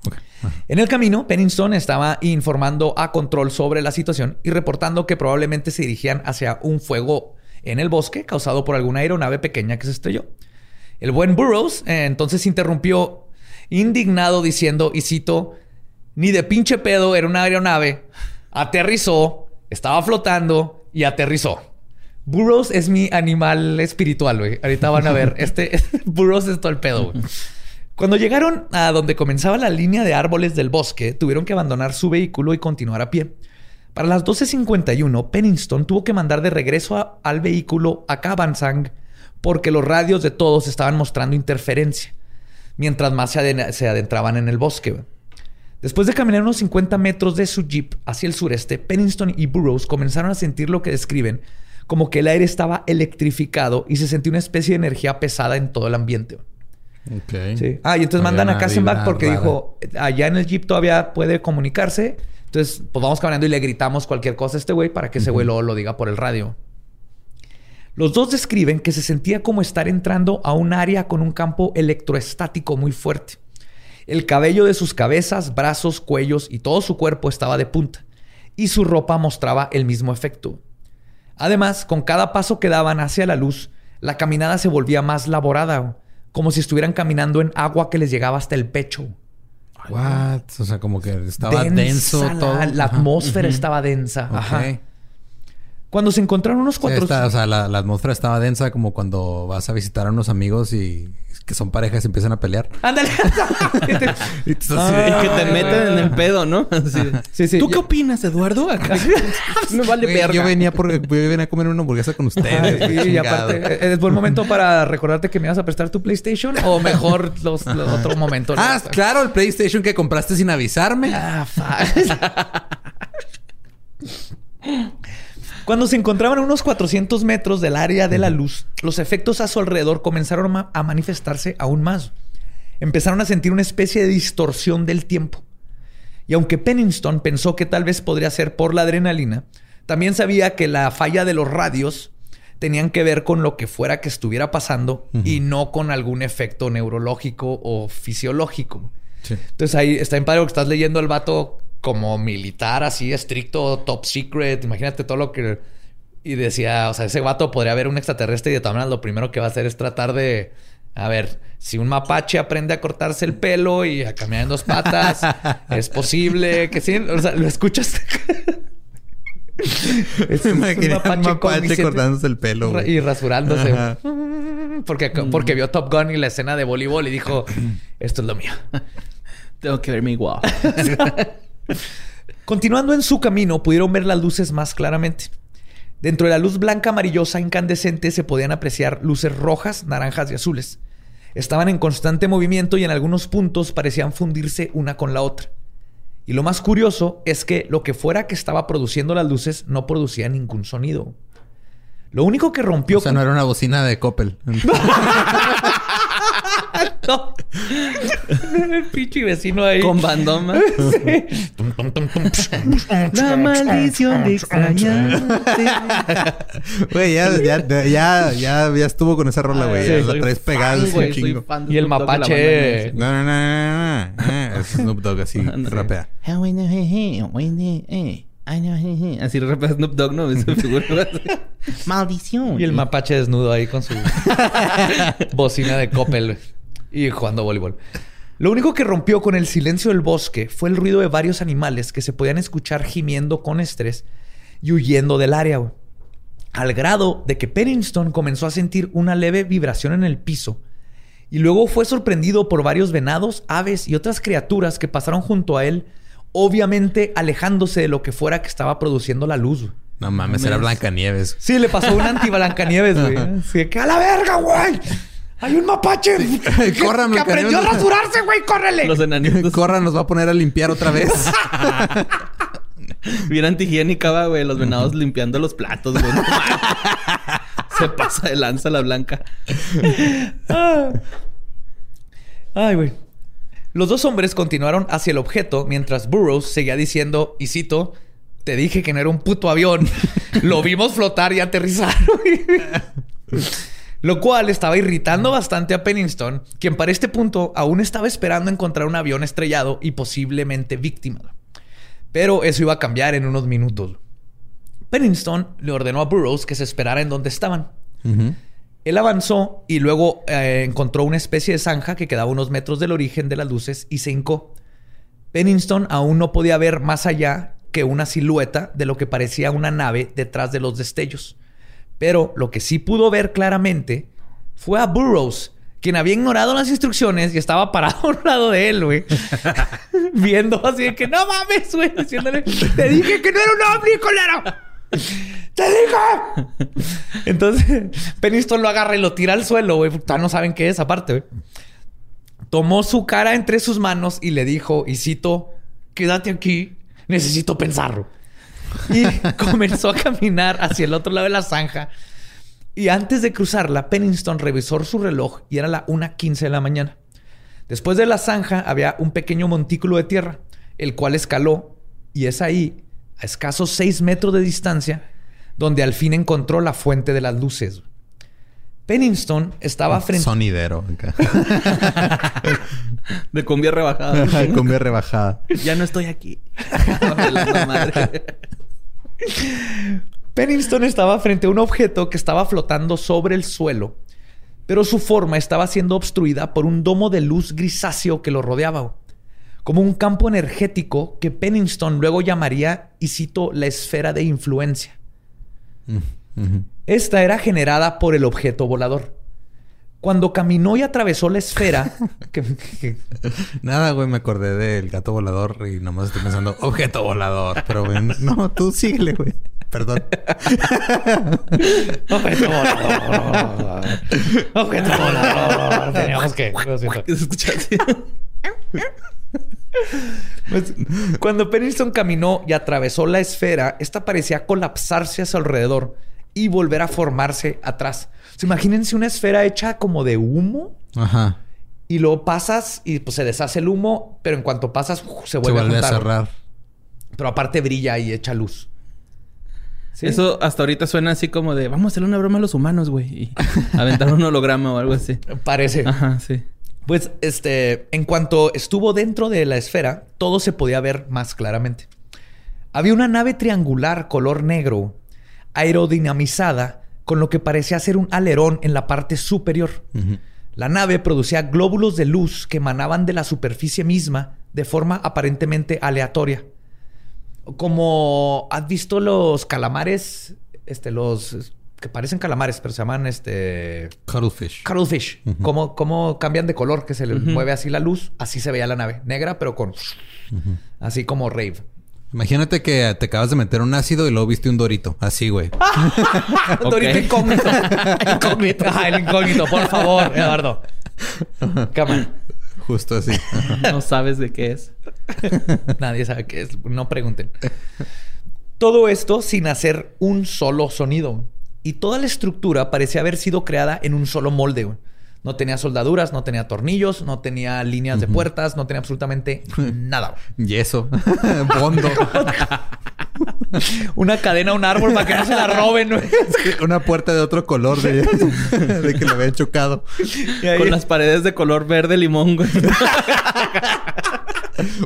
En el camino, Pennington estaba informando a Control sobre la situación y reportando que probablemente se dirigían hacia un fuego en el bosque causado por alguna aeronave pequeña que se estrelló. El buen Burroughs eh, entonces interrumpió indignado diciendo, y cito, ni de pinche pedo era una aeronave, aterrizó, estaba flotando y aterrizó. Burroughs es mi animal espiritual, güey. Ahorita van a ver. [laughs] Este [laughs] Burroughs es todo el pedo, güey. Cuando llegaron a donde comenzaba la línea de árboles del bosque, tuvieron que abandonar su vehículo y continuar a pie. Para las 12.51, Pennington tuvo que mandar de regreso al vehículo a Cabansang porque los radios de todos estaban mostrando interferencia, mientras más se, adentraban en el bosque. Después de caminar unos 50 metros de su jeep hacia el sureste, Pennington y Burroughs comenzaron a sentir lo que describen como que el aire estaba electrificado y se sentía una especie de energía pesada en todo el ambiente. Okay. Ah, y entonces mandan a Kassenbach porque dijo, allá en el jeep todavía puede comunicarse. Entonces, pues vamos caminando y le gritamos cualquier cosa a este güey para que ese güey lo diga por el radio. Los dos describen que se sentía como estar entrando a un área con un campo electroestático muy fuerte. El cabello de sus cabezas, brazos, cuellos y todo su cuerpo estaba de punta, y su ropa mostraba el mismo efecto. Además, con cada paso que daban hacia la luz, la caminada se volvía más laborada, como si estuvieran caminando en agua que les llegaba hasta el pecho. What? O sea, como que estaba denso todo. La, atmósfera estaba densa. Ajá. Cuando se encontraron unos cuatro... o sea, la, atmósfera estaba densa como cuando vas a visitar a unos amigos y que son parejas y empiezan a pelear. Ándale. [laughs] y, que te meten en el pedo, ¿no? [laughs] Sí, sí. ¿Tú qué opinas, Eduardo? [laughs] no vale verga. Yo venía, por, yo venía a comer una hamburguesa con ustedes. y aparte, eh, ¿es buen momento para recordarte que me ibas a prestar tu PlayStation? O mejor los, otro momento. Ah, claro, el PlayStation que compraste sin avisarme. Ah, Cuando se encontraban a unos 400 metros del área de la luz, los efectos a su alrededor comenzaron a manifestarse aún más. Empezaron a sentir una especie de distorsión del tiempo. Y aunque Pennington pensó que tal vez podría ser por la adrenalina, también sabía que la falla de los radios tenían que ver con lo que fuera que estuviera pasando y no con algún efecto neurológico o fisiológico. Entonces ahí está en padre que estás leyendo el vato como militar así estricto, top secret. Imagínate todo lo que... Y decía, o sea, ese vato podría haber un extraterrestre y de todas maneras lo primero que va a hacer es tratar de A ver, si un mapache aprende a cortarse el pelo y a caminar en dos patas, [laughs] es posible que sí. O sea, lo escuchas. [laughs] es un mapache, cortándose el pelo. Y rasurándose. [laughs] Porque, porque vio Top Gun y la escena de voleibol y dijo: Esto es lo mío. Tengo que verme igual. Continuando en su camino, pudieron ver las luces más claramente. Dentro de la luz blanca amarillosa incandescente se podían apreciar luces rojas, naranjas y azules. Estaban en constante movimiento y en algunos puntos parecían fundirse una con la otra. Y lo más curioso es que lo que fuera que estaba produciendo las luces no producía ningún sonido. Lo único que rompió. O sea, no era una bocina de Coppel. [laughs] [laughs] no. [laughs] El pinche vecino ahí. Con bandoma. [laughs] La maldición de extrañarte. Güey, ya, ya, ya, ya, ya estuvo con esa rola, güey. Ya la traes pegada. Y el mapache. No, no, no, no. Es Snoop Dogg así, [laughs] rapea. Así rapea Snoop Dogg, ¿no? Maldición. Y el mapache desnudo ahí con su bocina de Coppel y jugando voleibol. Lo único que rompió con el silencio del bosque fue el ruido de varios animales que se podían escuchar gimiendo con estrés y huyendo del área, al grado de que Pennington comenzó a sentir una leve vibración en el piso y luego fue sorprendido por varios venados, aves y otras criaturas que pasaron junto a él, obviamente alejándose de lo que fuera que estaba produciendo la luz. No mames, era Blancanieves. Sí, le pasó un anti-Blancanieves, güey. [laughs] Así que a la verga, güey. Hay un mapache [laughs] [laughs] Corran, que aprendió a rasurarse, güey. ¡Córrele! Los enanitos. [laughs] Corran, nos va a poner a limpiar otra vez. Bien antihigiénica, güey. Los venados limpiando los platos, güey. Se pasa de lanza la blanca. Ay, güey. Los dos hombres continuaron hacia el objeto mientras Burroughs seguía diciendo, y cito, te dije que no era un puto avión. Lo vimos flotar y aterrizar. Lo cual estaba irritando bastante a Pennington, quien para este punto aún estaba esperando encontrar un avión estrellado y posiblemente víctima. Pero eso iba a cambiar en unos minutos. Pennington le ordenó a Burroughs que se esperara en donde estaban. Él avanzó y luego eh, encontró una especie de zanja que quedaba unos metros del origen de las luces y se hincó. Pennington aún no podía ver más allá que una silueta de lo que parecía una nave detrás de los destellos. Pero lo que sí pudo ver claramente fue a Burroughs, quien había ignorado las instrucciones y estaba parado a un lado de él, güey. [laughs] Viendo así de que no mames, güey. Diciéndole, te dije que no era un hombre, colero. ¡Te dije! Entonces, Peniston lo agarra y lo tira al suelo, güey. no saben qué es, aparte, güey. Tomó su cara entre sus manos y le dijo, y cito, quédate aquí, necesito pensarlo. [laughs] Y comenzó a caminar hacia el otro lado de la zanja. Y antes de cruzarla, Pennington revisó su reloj y era la 1.15 de la mañana. Después de la zanja había un pequeño montículo de tierra, el cual escaló y es ahí, a escasos 6 metros de distancia, donde al fin encontró la fuente de las luces. Pennington estaba frente... Sonidero. [laughs] de cumbia rebajada. [laughs] cumbia rebajada. Ya no estoy aquí. Pennington estaba frente a un objeto que estaba flotando sobre el suelo, pero su forma estaba siendo obstruida por un domo de luz grisáceo que lo rodeaba, como un campo energético que Pennington luego llamaría, y cito, la esfera de influencia. Mm, Esta era generada por el objeto volador. Cuando caminó y atravesó la esfera. [laughs] Nada, güey, me acordé del gato volador y nomás estoy pensando, objeto volador. Pero, güey, no, tú síguele, güey. Perdón. [laughs] objeto volador. Objeto volador. Teníamos que. Pues, cuando Pennington caminó y atravesó la esfera, esta parecía colapsarse a su alrededor y volver a formarse atrás. Imagínense una esfera hecha como de humo. Ajá. Y luego pasas y pues se deshace el humo, pero en cuanto pasas se vuelve, a, juntar. cerrar. Pero aparte brilla y echa luz. Eso hasta ahorita suena así como de vamos a hacerle una broma a los humanos, güey. Y [laughs] aventar un holograma o algo así. Parece. Ajá, sí. Pues este, en cuanto estuvo dentro de la esfera, todo se podía ver más claramente. Había una nave triangular color negro aerodinamizada con lo que parecía ser un alerón en la parte superior. La nave producía glóbulos de luz que emanaban de la superficie misma de forma aparentemente aleatoria. Como has visto los calamares, este, los que parecen calamares, pero se llaman este. Cuttlefish. Cuttlefish. como cambian de color, que se les mueve así la luz. Así se veía la nave. Negra, pero con. Así como rave. Imagínate que te acabas de meter un ácido y luego viste un dorito. Así, güey. [laughs] dorito incógnito. [laughs] incógnito. Ah, el incógnito, por favor, Eduardo. Cámara. Justo así. no sabes de qué es. [laughs] Nadie sabe qué es. No pregunten. Todo esto sin hacer un solo sonido. Y toda la estructura parecía haber sido creada en un solo molde. No tenía soldaduras, no tenía tornillos, no tenía líneas de puertas, no tenía absolutamente [laughs] nada. Yeso. [laughs] Bondo. [laughs] Una cadena a un árbol para que no se la roben. Una puerta de otro color de, que lo habían chocado. Con las paredes de color verde limón, güey.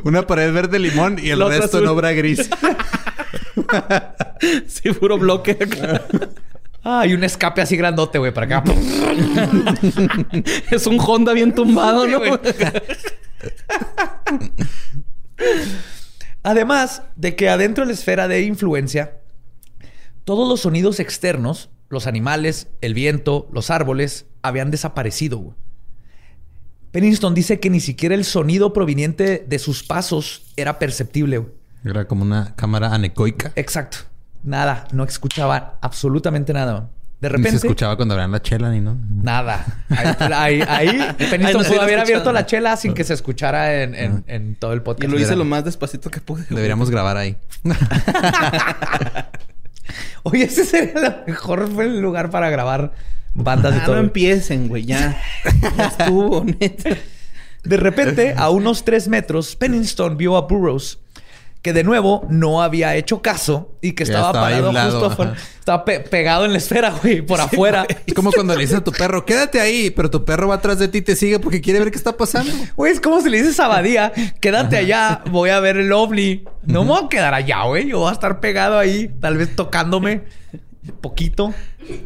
Una pared verde limón y el resto en obra gris. sí, puro bloque. Ah, y un escape así grandote, güey, para acá. [laughs] es un Honda bien tumbado, ¿no? [laughs] Además de que adentro de la esfera de influencia, todos los sonidos externos, los animales, el viento, los árboles, habían desaparecido. Güey. Pennington dice que ni siquiera el sonido proveniente de sus pasos era perceptible. Güey. Era como una cámara anecoica. Exacto. Nada, no escuchaba absolutamente nada. De repente. Ni se escuchaba cuando abrían la chela ni no. Nada. Ahí, ahí, [laughs] Peniston pudo haber abierto la chela sin que se escuchara en, en, todo el podcast. Y lo hice lo más despacito que pude. Deberíamos grabar ahí. [laughs] Oye, ese sería el mejor lugar para grabar bandas de ah, todo. No empiecen, güey, ya. [laughs] ya estuvo, neta. De repente, a unos tres metros, Pennington vio a Burroughs que de nuevo no había hecho caso y que estaba, parado justo afuera. Estaba pegado en la esfera, güey, por afuera. Es como cuando le dices a tu perro, quédate ahí, pero tu perro va atrás de ti y te sigue porque quiere ver qué está pasando. Güey, es como si le dices a Badía, quédate allá, voy a ver el ovni. No me voy a quedar allá, güey. Yo voy a estar pegado ahí, tal vez tocándome poquito.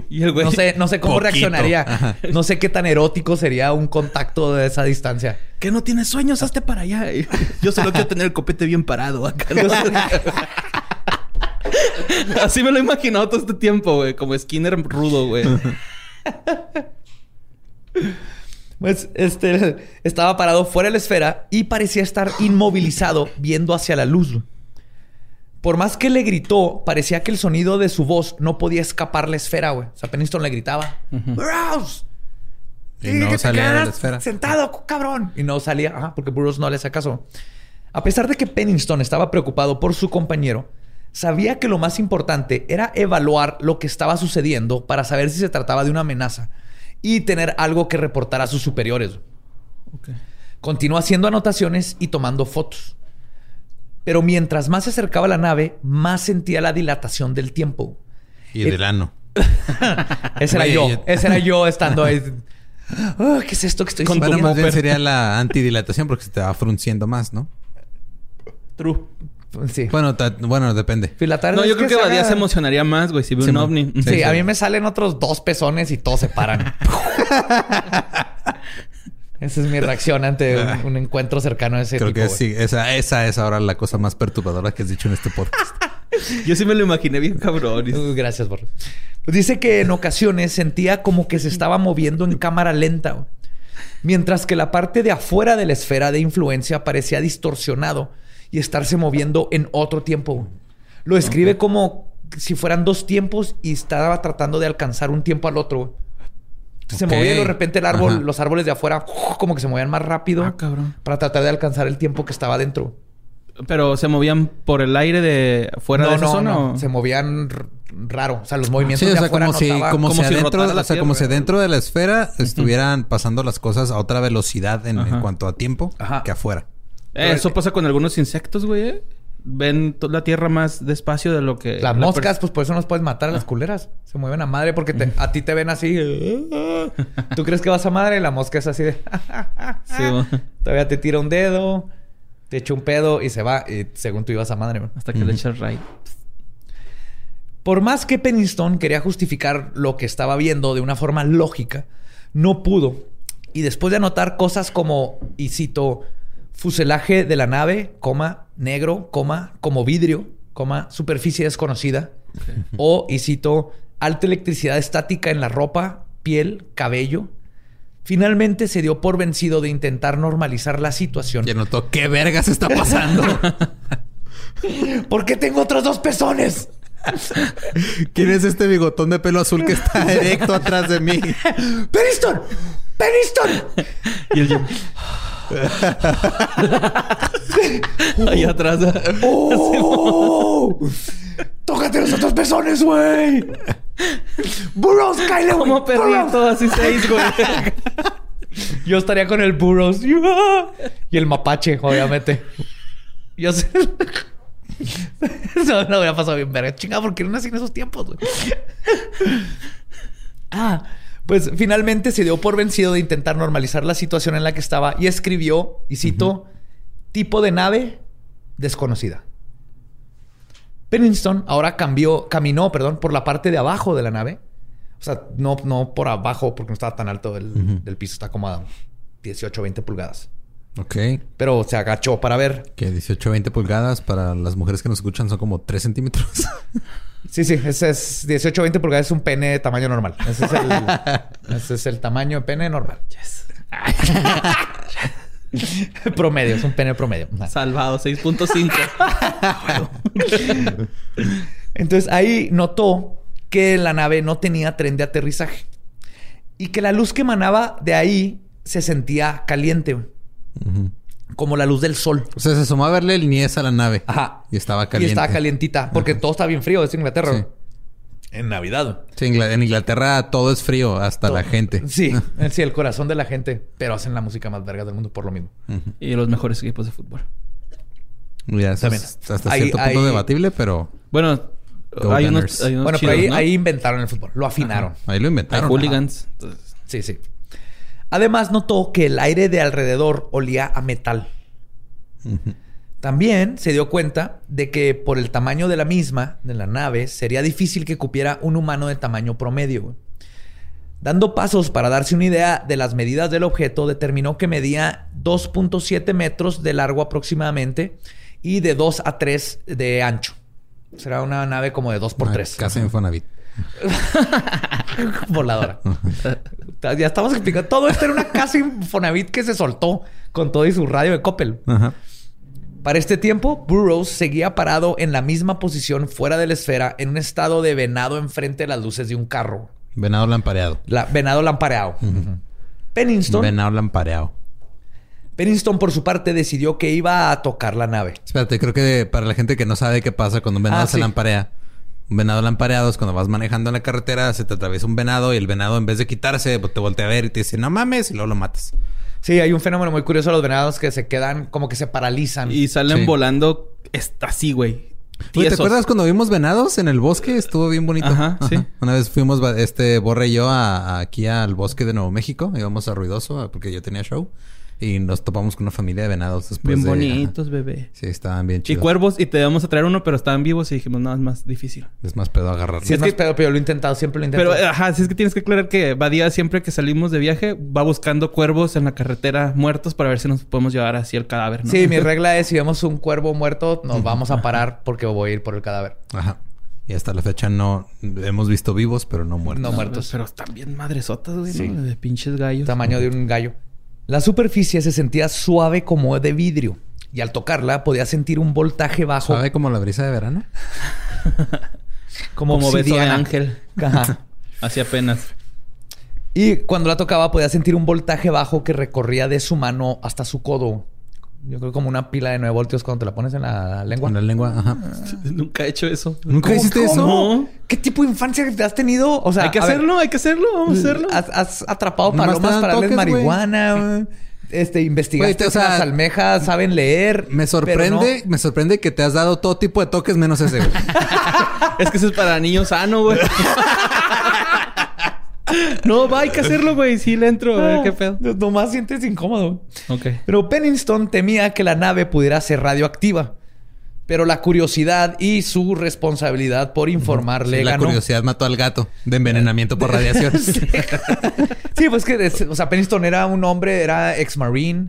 Y el güey, no sé, no sé cómo reaccionaría. No sé qué tan erótico sería un contacto de esa distancia. Que no tienes sueños, hazte para allá. [laughs] Yo solo quiero tener el copete bien parado acá. [laughs] Así me lo he imaginado todo este tiempo, güey. Como Skinner rudo, güey. Pues este estaba parado fuera de la esfera y parecía estar inmovilizado viendo hacia la luz. Por más que le gritó, parecía que el sonido de su voz no podía escapar la esfera, güey. O sea, Pennington le gritaba. ¡Burroughs! Y no salía de la esfera. Sentado, cabrón. Y no salía, ajá, porque Burroughs no le hacía caso. A pesar de que Pennington estaba preocupado por su compañero, sabía que lo más importante era evaluar lo que estaba sucediendo para saber si se trataba de una amenaza y tener algo que reportar a sus superiores. Continuó haciendo anotaciones y tomando fotos. Pero mientras más se acercaba a la nave, más sentía la dilatación del tiempo. Y del ano. [laughs] ese era yo. Ese era yo estando ahí. Ah, ¿Qué es esto que estoy Bueno, más bien sería la antidilatación porque se te va frunciendo más, ¿no? True. Sí. Bueno, bueno, depende. no, yo creo que, Badía se emocionaría más, güey, si ve un ovni. Sí, a mí me salen otros dos pezones y todos se paran. [laughs] [laughs] Esa es mi reacción ante [laughs] un, encuentro cercano a ese Creo que sí. Esa, esa es ahora la cosa más perturbadora que has dicho en este podcast. [laughs] Yo sí me lo imaginé bien cabrón. gracias, por... Pues dice que en ocasiones sentía como que se estaba moviendo en cámara lenta. Mientras que la parte de afuera de la esfera de influencia parecía distorsionado y estarse moviendo en otro tiempo. Lo escribe como si fueran dos tiempos y estaba tratando de alcanzar un tiempo al otro se movía de repente el árbol, los árboles de afuera, como que se movían más rápido. Ah, cabrón. Para tratar de alcanzar el tiempo que estaba dentro. ¿Pero se movían por el aire de fuera de esa no, zona? No. Se movían raro. O sea, los movimientos de afuera como si, como, si adentro, o sea, como si dentro de la esfera estuvieran pasando las cosas a otra velocidad en, cuanto a tiempo que afuera. Eh, eso pasa con algunos insectos, güey. ¿eh? Ven la tierra más despacio de lo que... Las moscas, pues por eso nos puedes matar a las culeras. Se mueven a madre porque [laughs] a ti te ven así. Tú crees que vas a madre y la mosca es así de... [laughs] sí, Todavía te tira un dedo, te echa un pedo y se va. Y según tú ibas a madre. Hasta que le echas right. Por más que Pennington quería justificar lo que estaba viendo de una forma lógica, no pudo. Y después de anotar cosas como, y cito, fuselaje de la nave, coma, negro, coma, como vidrio, coma, superficie desconocida, o, y cito, alta electricidad estática en la ropa, piel, cabello, Finalmente se dio por vencido de intentar normalizar la situación. Y notó qué vergas está pasando. [laughs] ¿Por qué tengo otros dos pezones? ¿Quién es este bigotón de pelo azul que está erecto atrás de mí? [laughs] ¡Peniston! ¡Peniston! Y el [laughs] Ahí atrás. ¡Oh! ¡Tócate los otros pezones, güey! ¡Burroughs, Kyle! Como perrito, así seis, güey. [laughs] Yo estaría con el Burroughs. Y el mapache, obviamente. Yo sé. Eso [laughs] no había pasado bien verga. Chingada, porque no nací en esos tiempos, güey. Ah, pues finalmente se dio por vencido de intentar normalizar la situación en la que estaba y escribió, y cito, tipo de nave desconocida. Pennington ahora cambió, caminó, perdón, por la parte de abajo de la nave. O sea, no, no por abajo porque no estaba tan alto del, piso, está como a 18 20 pulgadas. Ok. Pero se agachó para ver. Que 18 20 pulgadas para las mujeres que nos escuchan son como 3 centímetros. [laughs] sí, sí, ese es 18 20 pulgadas, es un pene de tamaño normal. Ese es el, [laughs] ese es el tamaño de pene normal. Yes. [laughs] promedio, es un pene promedio. Salvado, 6.5. Entonces ahí notó que la nave no tenía tren de aterrizaje y que la luz que emanaba de ahí se sentía caliente, como la luz del sol. O sea, se asomó a verle el niés a la nave. Ajá. Y estaba caliente. Y estaba calientita, porque todo está bien frío, es Inglaterra. En Navidad. Sí, en Inglaterra todo es frío, hasta la gente. Sí, [laughs] sí, el corazón de la gente. Pero hacen la música más verga del mundo por lo mismo. Y los mejores equipos de fútbol. Ya, También. hasta cierto punto debatible, pero... Bueno, hay unos, Bueno, pero ahí, inventaron el fútbol. Lo afinaron. Ahí lo inventaron. Hay hooligans. Sí, sí. Además, notó que el aire de alrededor olía a metal. También se dio cuenta de que por el tamaño de la misma, de la nave, sería difícil que cupiera un humano de tamaño promedio. Dando pasos para darse una idea de las medidas del objeto, determinó que medía 2.7 metros de largo aproximadamente y de 2 a 3 de ancho. Será una nave como de 2 por 3. Casa Infonavit. [laughs] Voladora. [laughs] ya estamos explicando. Todo esto era una casa Infonavit que se soltó con todo y su radio de Coppel. Ajá. Para este tiempo, Burroughs seguía parado en la misma posición fuera de la esfera, en un estado de venado enfrente de las luces de un carro. Venado lampareado. La, venado lampareado. Pennington. Venado lampareado. Pennington, por su parte, decidió que iba a tocar la nave. Espérate, creo que para la gente que no sabe qué pasa cuando un venado ah, se lamparea, un venado lampareado es cuando vas manejando en la carretera, se te atraviesa un venado y el venado, en vez de quitarse, te voltea a ver y te dice, no mames, y luego lo matas. Sí, hay un fenómeno muy curioso de los venados que se quedan como que se paralizan. Y salen volando así, güey. ¿Te acuerdas cuando vimos venados en el bosque? Estuvo bien bonito. Ajá, sí. Una vez fuimos, este, Borre y yo, aquí al bosque de Nuevo México. Íbamos a Ruidoso porque yo tenía show. Y nos topamos con una familia de venados después Bien bonitos, bebé. Sí, estaban bien chidos. Y cuervos, y te íbamos a traer uno, pero estaban vivos y dijimos, no, es más difícil. Es más pedo agarrarlo. Sí, es, más pedo, pero lo he intentado, siempre lo he intentado. Pero, ajá, sí es que tienes que aclarar que Badía siempre que salimos de viaje va buscando cuervos en la carretera muertos para ver si nos podemos llevar así el cadáver, ¿no? Sí, mi [laughs] regla es si vemos un cuervo muerto, nos vamos a parar porque voy a ir por el cadáver. Ajá. Y hasta la fecha no hemos visto vivos, pero no muertos. No muertos. Pero están bien madresotas, güey, De pinches gallos. Tamaño de un gallo. La superficie se sentía suave como de vidrio y al tocarla podía sentir un voltaje bajo. ¿Suave como la brisa de verano? [laughs] como, como beso de ángel. Ajá. [laughs] Así apenas. Y cuando la tocaba podía sentir un voltaje bajo que recorría de su mano hasta su codo. Yo creo como una pila de 9 voltios cuando te la pones en la lengua. En la lengua, ajá. [laughs] Nunca he hecho eso. ¿Nunca hiciste eso? ¿Qué tipo de infancia te has tenido? O sea, hay que hacerlo, hay que hacerlo, vamos a hacerlo. Has, atrapado palomas para darles marihuana, Este, investigaste o sea, las almejas, saben leer. Me sorprende, me sorprende que te has dado todo tipo de toques menos ese, [laughs] es que eso es para niños sano, güey. [laughs] no, va, hay que hacerlo, güey. Sí, le entro. A ver qué pedo. Nomás sientes incómodo. Ok. Pero Pennington temía que la nave pudiera ser radioactiva. Pero la curiosidad y su responsabilidad por informarle La curiosidad mató al gato de envenenamiento por [laughs] radiación. [laughs] sí. pues que, o sea, Peniston era un hombre, era ex marine,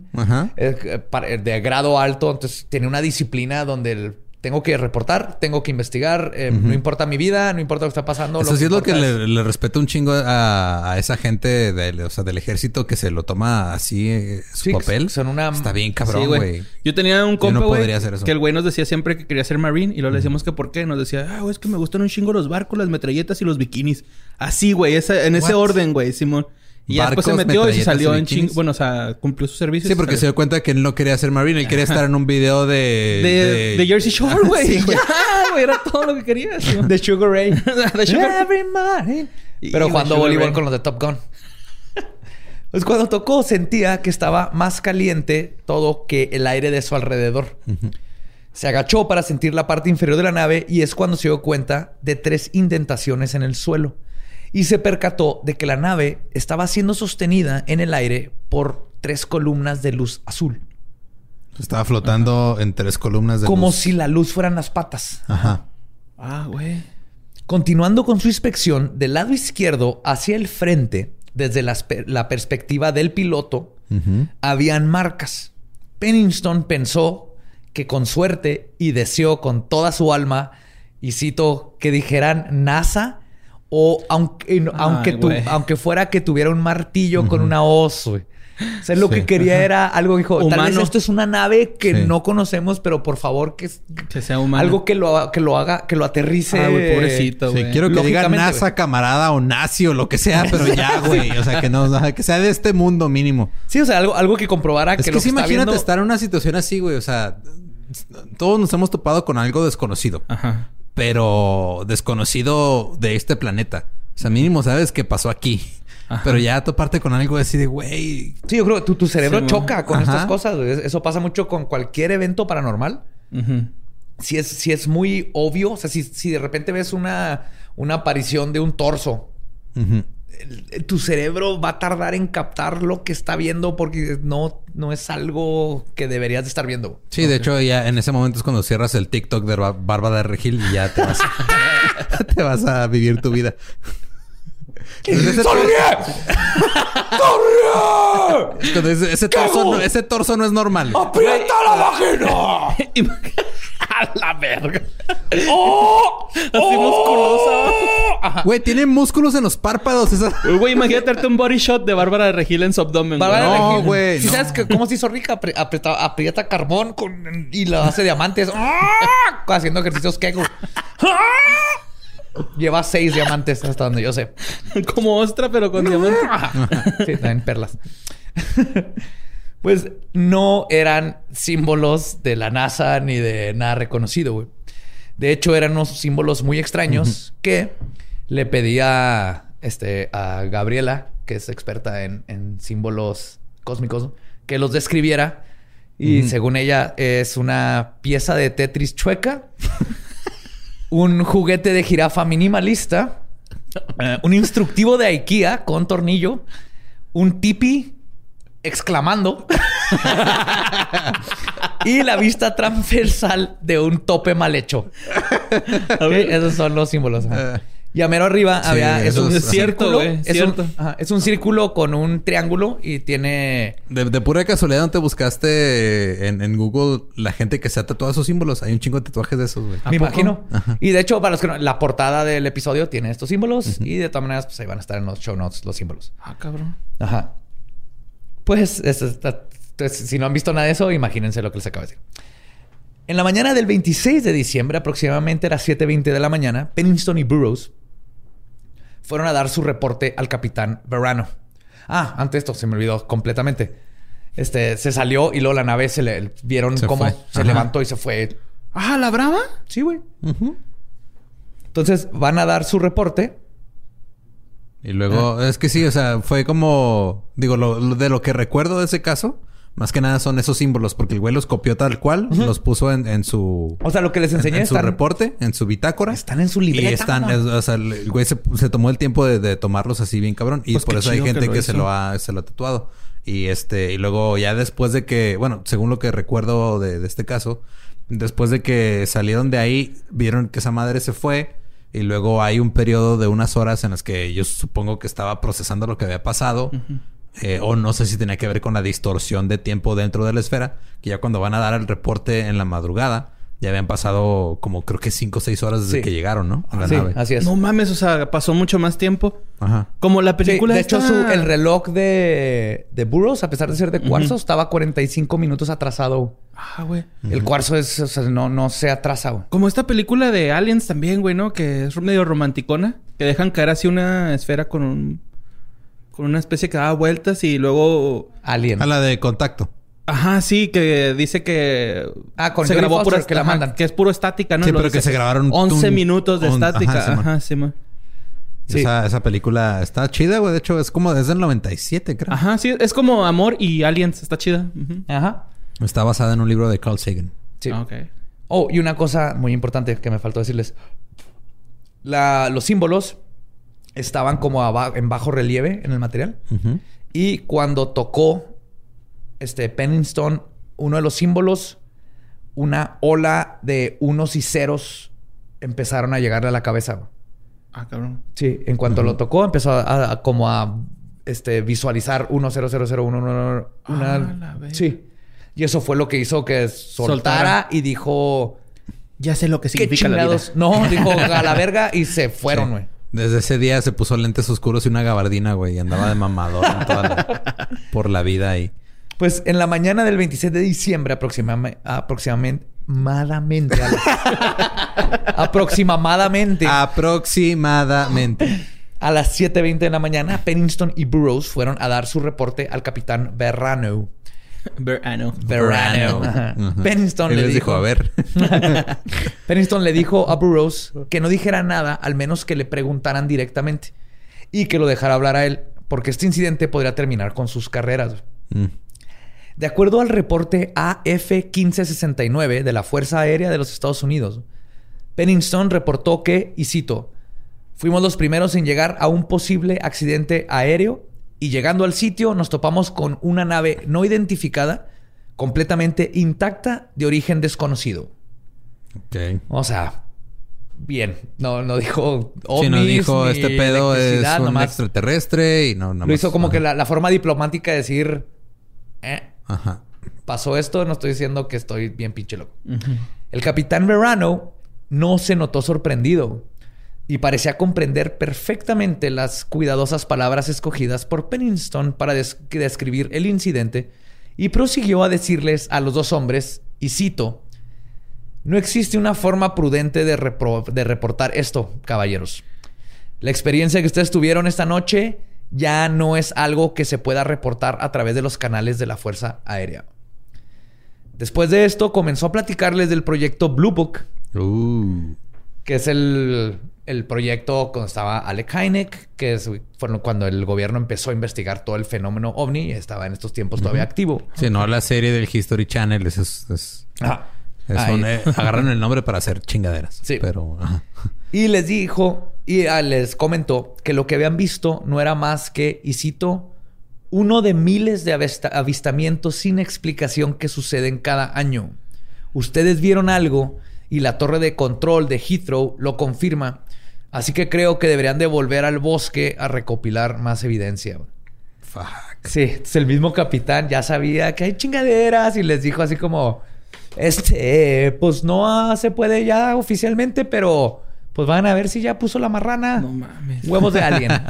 eh, de grado alto, entonces tenía una disciplina donde el tengo que reportar, tengo que investigar, eh, no importa mi vida, no importa lo que está pasando. Eso sí es lo que le, respeto un chingo a, esa gente del, o sea, del ejército que se lo toma así eh, su papel. Son una... Está bien cabrón, güey. Yo tenía un compa, güey, que el güey nos decía siempre que quería ser marine y lo le decíamos que por qué. Nos decía, ah, güey, es que me gustan un chingo los barcos, las metralletas y los bikinis. Así, güey, en ese orden, güey, Simón. Y ya después se metió y se salió en ching... Bueno, o sea, cumplió su servicio. Sí, porque se dio cuenta que él no quería ser marine. Él quería estar en un video de... De, Jersey Shore, güey. sí, [laughs] güey. Era todo lo que quería. [laughs] De Sugar Ray. [laughs] de Sugar Every Pero jugando voleibol con los de Top Gun. Pues cuando tocó sentía que estaba más caliente todo que el aire de su alrededor. Se agachó para sentir la parte inferior de la nave y es cuando se dio cuenta de tres indentaciones en el suelo y se percató de que la nave estaba siendo sostenida en el aire por tres columnas de luz azul. Estaba flotando en tres columnas de Como luz. Como si la luz fueran las patas. Ajá. Ah, güey. Continuando con su inspección, del lado izquierdo hacia el frente, desde la, perspectiva del piloto, habían marcas. Pennington pensó que con suerte y deseó con toda su alma, y cito, que dijeran NASA o aunque, aunque, aunque fuera que tuviera un martillo con una hoz, güey. O sea, lo que quería era algo, dijo, tal vez esto es una nave que no conocemos, pero por favor que, sea humano. Algo que lo, que lo haga, que lo aterrice. Ah, güey, pobrecito, güey. quiero que diga NASA, camarada o nazi o lo que sea, pero ya, [laughs] güey. O sea, que no, que sea de este mundo mínimo. Sí, o sea, algo, algo que comprobara que, lo que imagínate estar en una situación así, güey. O sea, todos nos hemos topado con algo desconocido. Ajá pero desconocido de este planeta. O sea, mínimo sabes qué pasó aquí. Pero ya toparte con algo así de, güey. Sí, yo creo que tu, cerebro choca con estas cosas. Eso pasa mucho con cualquier evento paranormal. si, es, si es muy obvio, o sea, si, si de repente ves una, una aparición de un torso, tu cerebro va a tardar en captar lo que está viendo porque no, no es algo que deberías de estar viendo. Sí, de hecho, ya en ese momento es cuando cierras el TikTok de Barba de Regil y ya te vas, a, [laughs] te vas a vivir tu vida. [laughs] ¡Sonríe! ¡Sonríe! Ese, [laughs] torso no, ese torso no es normal. ¡Aprieta la vagina! [laughs] ¡A la verga! ¡Oh! [laughs] Así musculosa. Güey, tiene músculos en los párpados. Esa... Güey, imagínate darte un body shot de Bárbara de Regil en su abdomen. no, güey. ¿Sí sabes que, cómo se hizo rica? aprieta carbón con, y lo hace diamantes. [laughs] ¡Ah! Haciendo ejercicios kegel. Lleva seis diamantes hasta donde yo sé. Como ostra, pero con diamantes. sí, también perlas. Pues no eran símbolos de la NASA ni de nada reconocido, güey. De hecho, eran unos símbolos muy extraños que le pedía este, a Gabriela, que es experta en, símbolos cósmicos, que los describiera. Y según ella, es una pieza de Tetris chueca un juguete de jirafa minimalista, [laughs] eh, un instructivo de IKEA con tornillo, un tipi exclamando y la vista transversal de un tope mal hecho. Esos son los símbolos. Y a mero arriba había... Es un círculo. es, Un, círculo con un triángulo y tiene... De, pura casualidad, ¿no te buscaste en, Google la gente que se ha tatuado esos símbolos? Hay un chingo de tatuajes de esos, güey. Me imagino. Y de hecho, para los que no... La portada del episodio tiene estos símbolos. Y de todas maneras, pues ahí van a estar en los show notes los símbolos. Ah, cabrón. Ajá. Pues, si no han visto nada de eso, imagínense lo que les acabo de decir. En la mañana del 26 de diciembre, aproximadamente a las 7.20 de la mañana, Pennington y Burroughs fueron a dar su reporte al capitán Verano. Ah, antes esto se me olvidó completamente. Este se salió y luego la nave se le vieron cómo se levantó y se fue. Ah, la brava. Sí, güey. Entonces van a dar su reporte. Y luego, ah. es que sí, o sea, fue como, digo, de lo que recuerdo de ese caso, más que nada son esos símbolos, porque el güey los copió tal cual, los puso en, su. O sea, lo que les enseñé en, su reporte, en su bitácora. Están en su libreta. Y están, o sea, el güey se, tomó el tiempo de, tomarlos así bien cabrón. Y pues por eso hay gente que, se lo ha, se lo ha tatuado. Y este, y luego ya después de que, bueno, según lo que recuerdo de, este caso, Después de que salieron de ahí, vieron que esa madre se fue. Y luego hay un periodo de unas horas en las que yo supongo que estaba procesando lo que había pasado. Eh, o no sé si tenía que ver con la distorsión de tiempo dentro de la esfera. Que ya cuando van a dar el reporte en la madrugada, ya habían pasado como creo que cinco o seis horas desde que llegaron, ¿no? A la sí, Así es. No mames, o sea, pasó mucho más tiempo. Ajá. Como la película. de hecho, el reloj de, de Burroughs, a pesar de ser de cuarzo, estaba 45 minutos atrasado. Ah, güey. El cuarzo es, o sea, no, no se atrasa, güey. Como esta película de Aliens también, güey, ¿no? Que es medio romanticona. Que dejan caer así una esfera con un. con una especie que da vueltas y luego. Alien. A la de contacto. Ajá, sí, que dice que ah, con se grabó pura que la mandan. que es puro estática, ¿no? Sí, pero que se grabaron 11 minutos de estática. Ajá, sí, man. Esa, esa, película está chida, güey. De hecho, es como desde el 97, creo. Ajá, sí. Es como Amor y Aliens. Está chida. Ajá. Está basada en un libro de Carl Sagan. Sí. Ah, ok. Oh, y una cosa muy importante que me faltó decirles. La, los símbolos estaban como en bajo relieve en el material. Y cuando tocó este, Pennington, uno de los símbolos, una ola de unos y ceros empezaron a llegarle a la cabeza. Ah, cabrón. Sí, en cuanto lo tocó, empezó a, como a este, visualizar 1, 0, 0, 0, 1, 1, 1. Sí. Y eso fue lo que hizo que soltara, y dijo... Ya sé lo que significa la vida. No, dijo a la verga y se fueron, güey. Desde ese día se puso lentes oscuros y una gabardina, güey. Y andaba de mamador por la vida ahí. Pues en la mañana del 26 de diciembre, aproximadamente, aproximadamente, aproximadamente. Aproximadamente. A [laughs] las 7.20 de la mañana, Pennington y Burroughs fueron a dar su reporte al capitán Verrano. Verano. Verano. Pennington le dijo, a ver. [laughs] Pennington le dijo a Burroughs que no dijera nada, al menos que le preguntaran directamente. Y que lo dejara hablar a él, porque este incidente podría terminar con sus carreras. Mm. De acuerdo al reporte AF-1569 de la Fuerza Aérea de los Estados Unidos, Pennington reportó que, y cito, fuimos los primeros en llegar a un posible accidente aéreo y llegando al sitio nos topamos con una nave no identificada, completamente intacta, de origen desconocido. Ok. O sea, bien. No, no dijo ovnis, Sí, no dijo este pedo es un extraterrestre y no... Lo hizo como que la, la, forma diplomática de decir... Eh, Ajá. Pasó esto, no estoy diciendo que estoy bien pinche loco. El capitán Verano no se notó sorprendido y parecía comprender perfectamente las cuidadosas palabras escogidas por Pennington para describir el incidente y prosiguió a decirles a los dos hombres, y cito, no existe una forma prudente de, de reportar esto, caballeros. La experiencia que ustedes tuvieron esta noche ya no es algo que se pueda reportar a través de los canales de la Fuerza Aérea. Después de esto, comenzó a platicarles del proyecto Blue Book, uh. que es el, proyecto cuando estaba Alec Hynek, que es cuando el gobierno empezó a investigar todo el fenómeno ovni y estaba en estos tiempos todavía activo. Sí, no la serie del History Channel, es... es, eh, agarran el nombre para hacer chingaderas. Sí. Pero... Y les dijo y ah, les comentó que lo que habían visto no era más que, y cito, uno de miles de avistamientos sin explicación que suceden cada año. Ustedes vieron algo y la torre de control de Heathrow lo confirma. Así que creo que deberían de volver al bosque a recopilar más evidencia. Fuck. Sí, es el mismo capitán ya sabía que hay chingaderas y les dijo así como, este, pues no se puede ya oficialmente, pero pues van a ver si ya puso la marrana. No mames. Huevos de alguien. [laughs]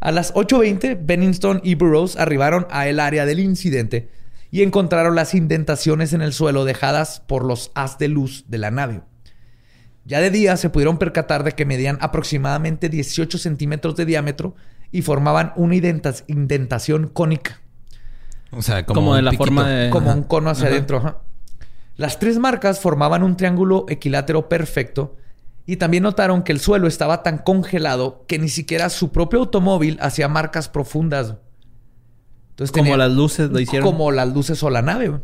a las 8.20, Bennington y Burroughs arribaron a el área del incidente y encontraron las indentaciones en el suelo dejadas por los haz de luz de la nave. Ya de día se pudieron percatar de que medían aproximadamente 18 centímetros de diámetro y formaban una indentación cónica. O sea, como, de la forma de... Como un cono hacia adentro. Las tres marcas formaban un triángulo equilátero perfecto y también notaron que el suelo estaba tan congelado que ni siquiera su propio automóvil hacía marcas profundas. Entonces, como las luces lo hicieron. Como las luces o la nave.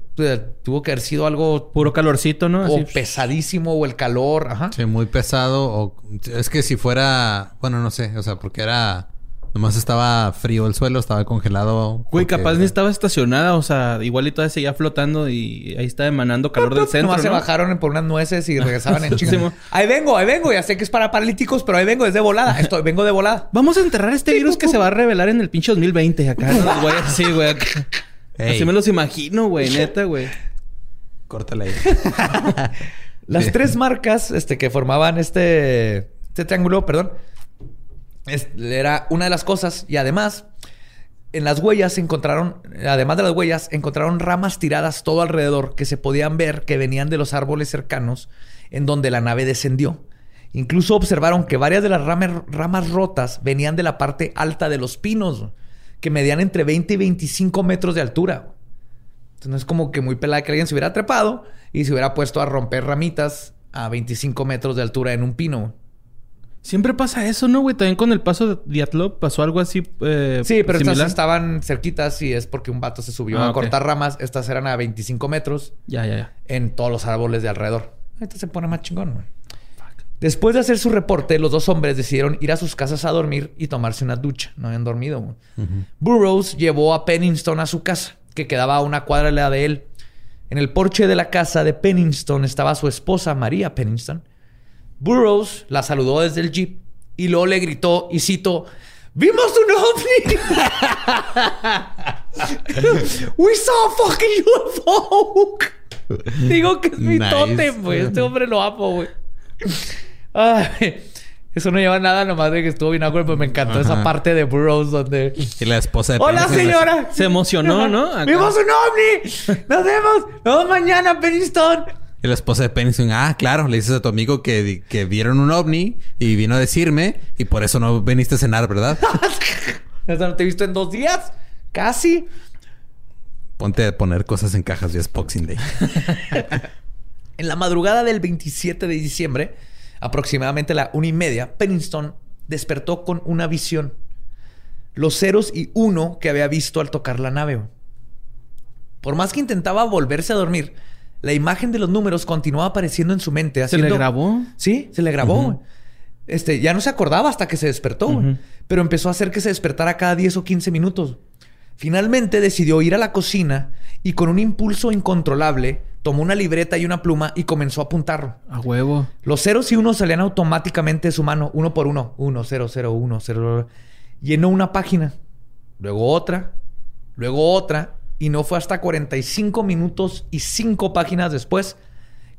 tuvo que haber sido algo... Puro calorcito, ¿no? O pesadísimo o el calor. Ajá. Sí, muy pesado. O... Es que si fuera... Bueno, no sé. O sea, porque era Nomás estaba frío el suelo, estaba congelado. Güey, capaz ni estaba estacionada, o sea, igual y todavía seguía flotando y ahí estaba emanando calor del centro. Nomás se bajaron por unas nueces y regresaban en [laughs] chingo. ahí vengo, ahí vengo, ya sé que es para paralíticos, pero ahí vengo, es de volada. Estoy, vengo de volada. Vamos a enterrar este virus que se va a revelar en el pinche 2020 acá. [laughs] güey, sí, güey. Así me los imagino, güey, neta, güey. Córtala ahí. [laughs] Las tres marcas este, que formaban este, este triángulo, perdón, era una de las cosas. Y además, en las huellas se encontraron, además de las huellas, encontraron ramas tiradas todo alrededor que se podían ver que venían de los árboles cercanos en donde la nave descendió. Incluso observaron que varias de las ramas, rotas venían de la parte alta de los pinos, que medían entre 20 y 25 metros de altura. Entonces no es como que muy pelada que alguien se hubiera trepado y se hubiera puesto a romper ramitas a 25 metros de altura en un pino. Siempre pasa eso, ¿no, güey? También con el paso de Diatlov pasó algo así. Eh, sí, pero estas estaban cerquitas y es porque un vato se subió ah, a cortar ramas. Estas eran a 25 metros. Ya, ya, ya. En todos los árboles de alrededor. Esto se pone más chingón, güey. Después de hacer su reporte, los dos hombres decidieron ir a sus casas a dormir y tomarse una ducha. No habían dormido. Güey. Burroughs llevó a Pennington a su casa, que quedaba a una cuadra de la de él. En el porche de la casa de Pennington estaba su esposa, María Pennington Burroughs la saludó desde el jeep y luego le gritó, y cito, ¡Vimos un ovni! [laughs] ¡We saw a fucking UFO! Digo que es mi nice. güey. Este hombre lo amo, güey. eso no lleva nada, nomás de que estuvo bien acuerdo, pero me encantó esa parte de Burroughs donde... Y la esposa de ¡Hola, señora! Se emocionó, ¿no? [laughs] ¡Vimos un ovni! ¡Nos vemos! ¡Nos vemos mañana, Pennington! Y la esposa de Pennington, ah, claro, le dices a tu amigo que, que vieron un ovni y vino a decirme y por eso no viniste a cenar, ¿verdad? [laughs] no te he visto en dos días. Casi. Ponte a poner cosas en cajas, ya es Boxing Day. [laughs] en la madrugada del 27 de diciembre, aproximadamente a la una y media, Pennington despertó con una visión. Los ceros y uno que había visto al tocar la nave. Por más que intentaba volverse a dormir, la imagen de los números continuaba apareciendo en su mente. ¿Se le grabó? Sí, se le grabó. Este, ya no se acordaba hasta que se despertó, pero empezó a hacer que se despertara cada 10 o 15 minutos. Finalmente decidió ir a la cocina y con un impulso incontrolable tomó una libreta y una pluma y comenzó a apuntarlo. A huevo. Los ceros y unos salían automáticamente de su mano, uno por uno. Uno, cero, cero, uno, cero. Llenó una página, luego otra, luego otra y no fue hasta 45 minutos y 5 páginas después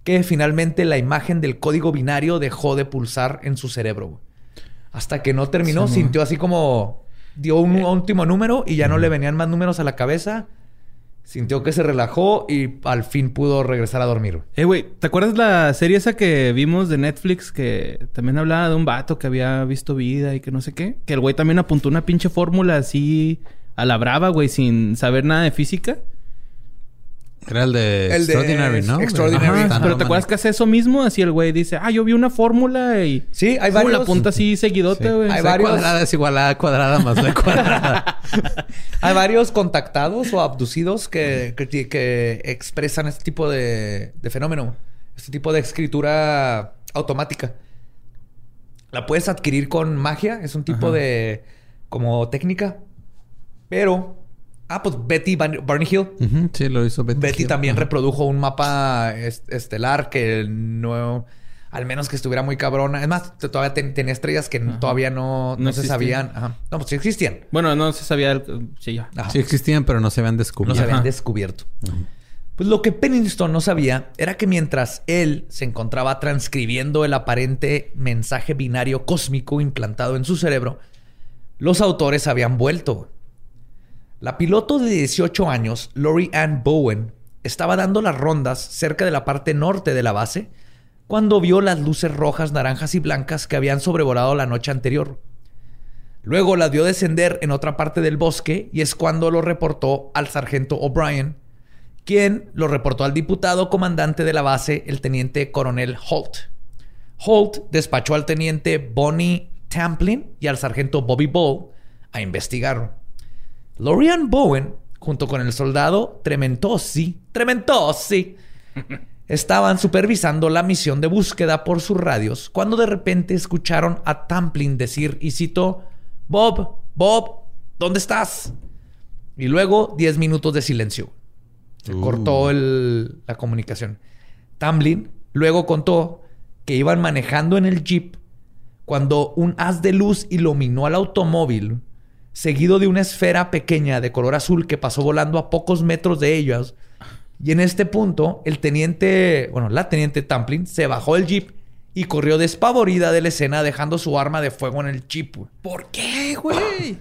que finalmente la imagen del código binario dejó de pulsar en su cerebro. Hasta que no terminó, sintió así como dio un eh. último número y ya no le venían más números a la cabeza. Sintió que se relajó y al fin pudo regresar a dormir. Eh, güey, ¿te acuerdas la serie esa que vimos de Netflix que también hablaba de un vato que había visto vida y que no sé qué? Que el güey también apuntó una pinche fórmula así a la brava, güey, sin saber nada de física. Era el de Extraordinary, ¿no? Extraordinary. pero ¿te acuerdas que hace eso mismo? Así el güey dice, ah, yo vi una fórmula y... Sí, hay varios... la punta así seguidote, güey. Hay varios... cuadrada es igual a cuadrada más la cuadrada. [laughs] hay varios contactados o abducidos que, que, expresan este tipo de, de fenómeno. Este tipo de escritura automática. La puedes adquirir con magia. Es un tipo de... como técnica pero. Ah, pues Betty Barney Hill. Sí, lo hizo Betty. Betty también reprodujo un mapa estelar que no. Al menos que estuviera muy cabrona. Es más, todavía tenía estrellas que todavía no, no, se sabían. Ajá. No, pues sí existían. Bueno, no se sabía. Sí, ya. Sí existían, pero no se habían descubierto. No se habían descubierto. Pues lo que Pennington no sabía era que mientras él se encontraba transcribiendo el aparente mensaje binario cósmico implantado en su cerebro, los autores habían vuelto. La piloto de 18 años, Lori Ann Bowen, estaba dando las rondas cerca de la parte norte de la base cuando vio las luces rojas, naranjas y blancas que habían sobrevolado la noche anterior. Luego las vio descender en otra parte del bosque y es cuando lo reportó al sargento O'Brien, quien lo reportó al diputado comandante de la base, el teniente coronel Holt. Holt despachó al teniente Bonnie Tamplin y al sargento Bobby Ball a investigarlo. Lorian Bowen, junto con el soldado Trementosi, Trementosi, [laughs] estaban supervisando la misión de búsqueda por sus radios cuando de repente escucharon a Tamplin decir, y cito, Bob, Bob, ¿dónde estás? Y luego 10 minutos de silencio. Se uh. cortó la comunicación. Tamblin luego contó que iban manejando en el jeep cuando un haz de luz iluminó al automóvil, seguido de una esfera pequeña de color azul que pasó volando a pocos metros de ellos. Y en este punto, el teniente, bueno, la teniente Tamplin se bajó del jeep y corrió despavorida de la escena dejando su arma de fuego en el jeep. ¿Por qué, güey?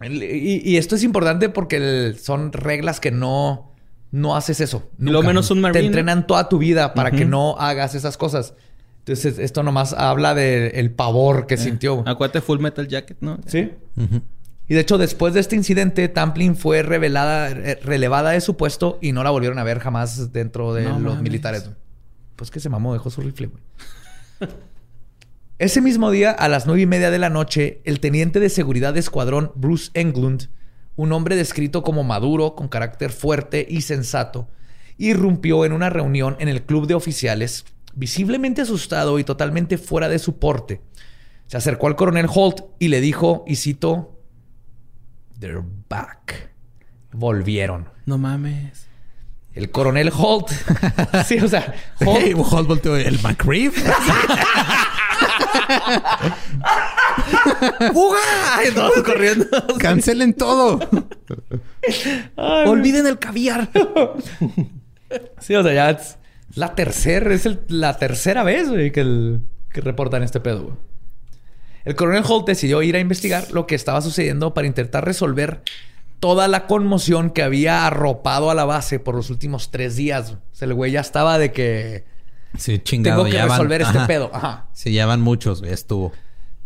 Y, esto es importante porque son reglas que no, no haces eso. Lo menos un marine. Te entrenan toda tu vida para que no hagas esas cosas. Entonces, esto nomás habla del pavor que eh, sintió. Acuérdate Full Metal Jacket, ¿no? Sí. Y de hecho, después de este incidente, Tamplin fue revelada, relevada de su puesto y no la volvieron a ver jamás dentro de los militares. Pues que se mamó, dejó su rifle, güey. Ese mismo día, a las nueve y media de la noche, el teniente de seguridad de escuadrón Bruce Englund, un hombre descrito como maduro, con carácter fuerte y sensato, irrumpió en una reunión en el club de oficiales, visiblemente asustado y totalmente fuera de su porte. Se acercó al coronel Holt y le dijo, y cito, They're back. Volvieron. No mames. El coronel Holt. [laughs] sí, o sea, Holt. Holt volteó el McRib. [laughs] ¡Fuga! todos corriendo. [laughs] Cancelen todo. Olviden el caviar. sí, o sea, ya es la tercera, es la tercera vez, güey, que, que reportan este pedo, El coronel Holt decidió ir a investigar lo que estaba sucediendo para intentar resolver toda la conmoción que había arropado a la base por los últimos tres días. O sea, el güey ya estaba de que Sí, chingado. Tengo que resolver este pedo. Ajá. Sí, ya van muchos, ya estuvo.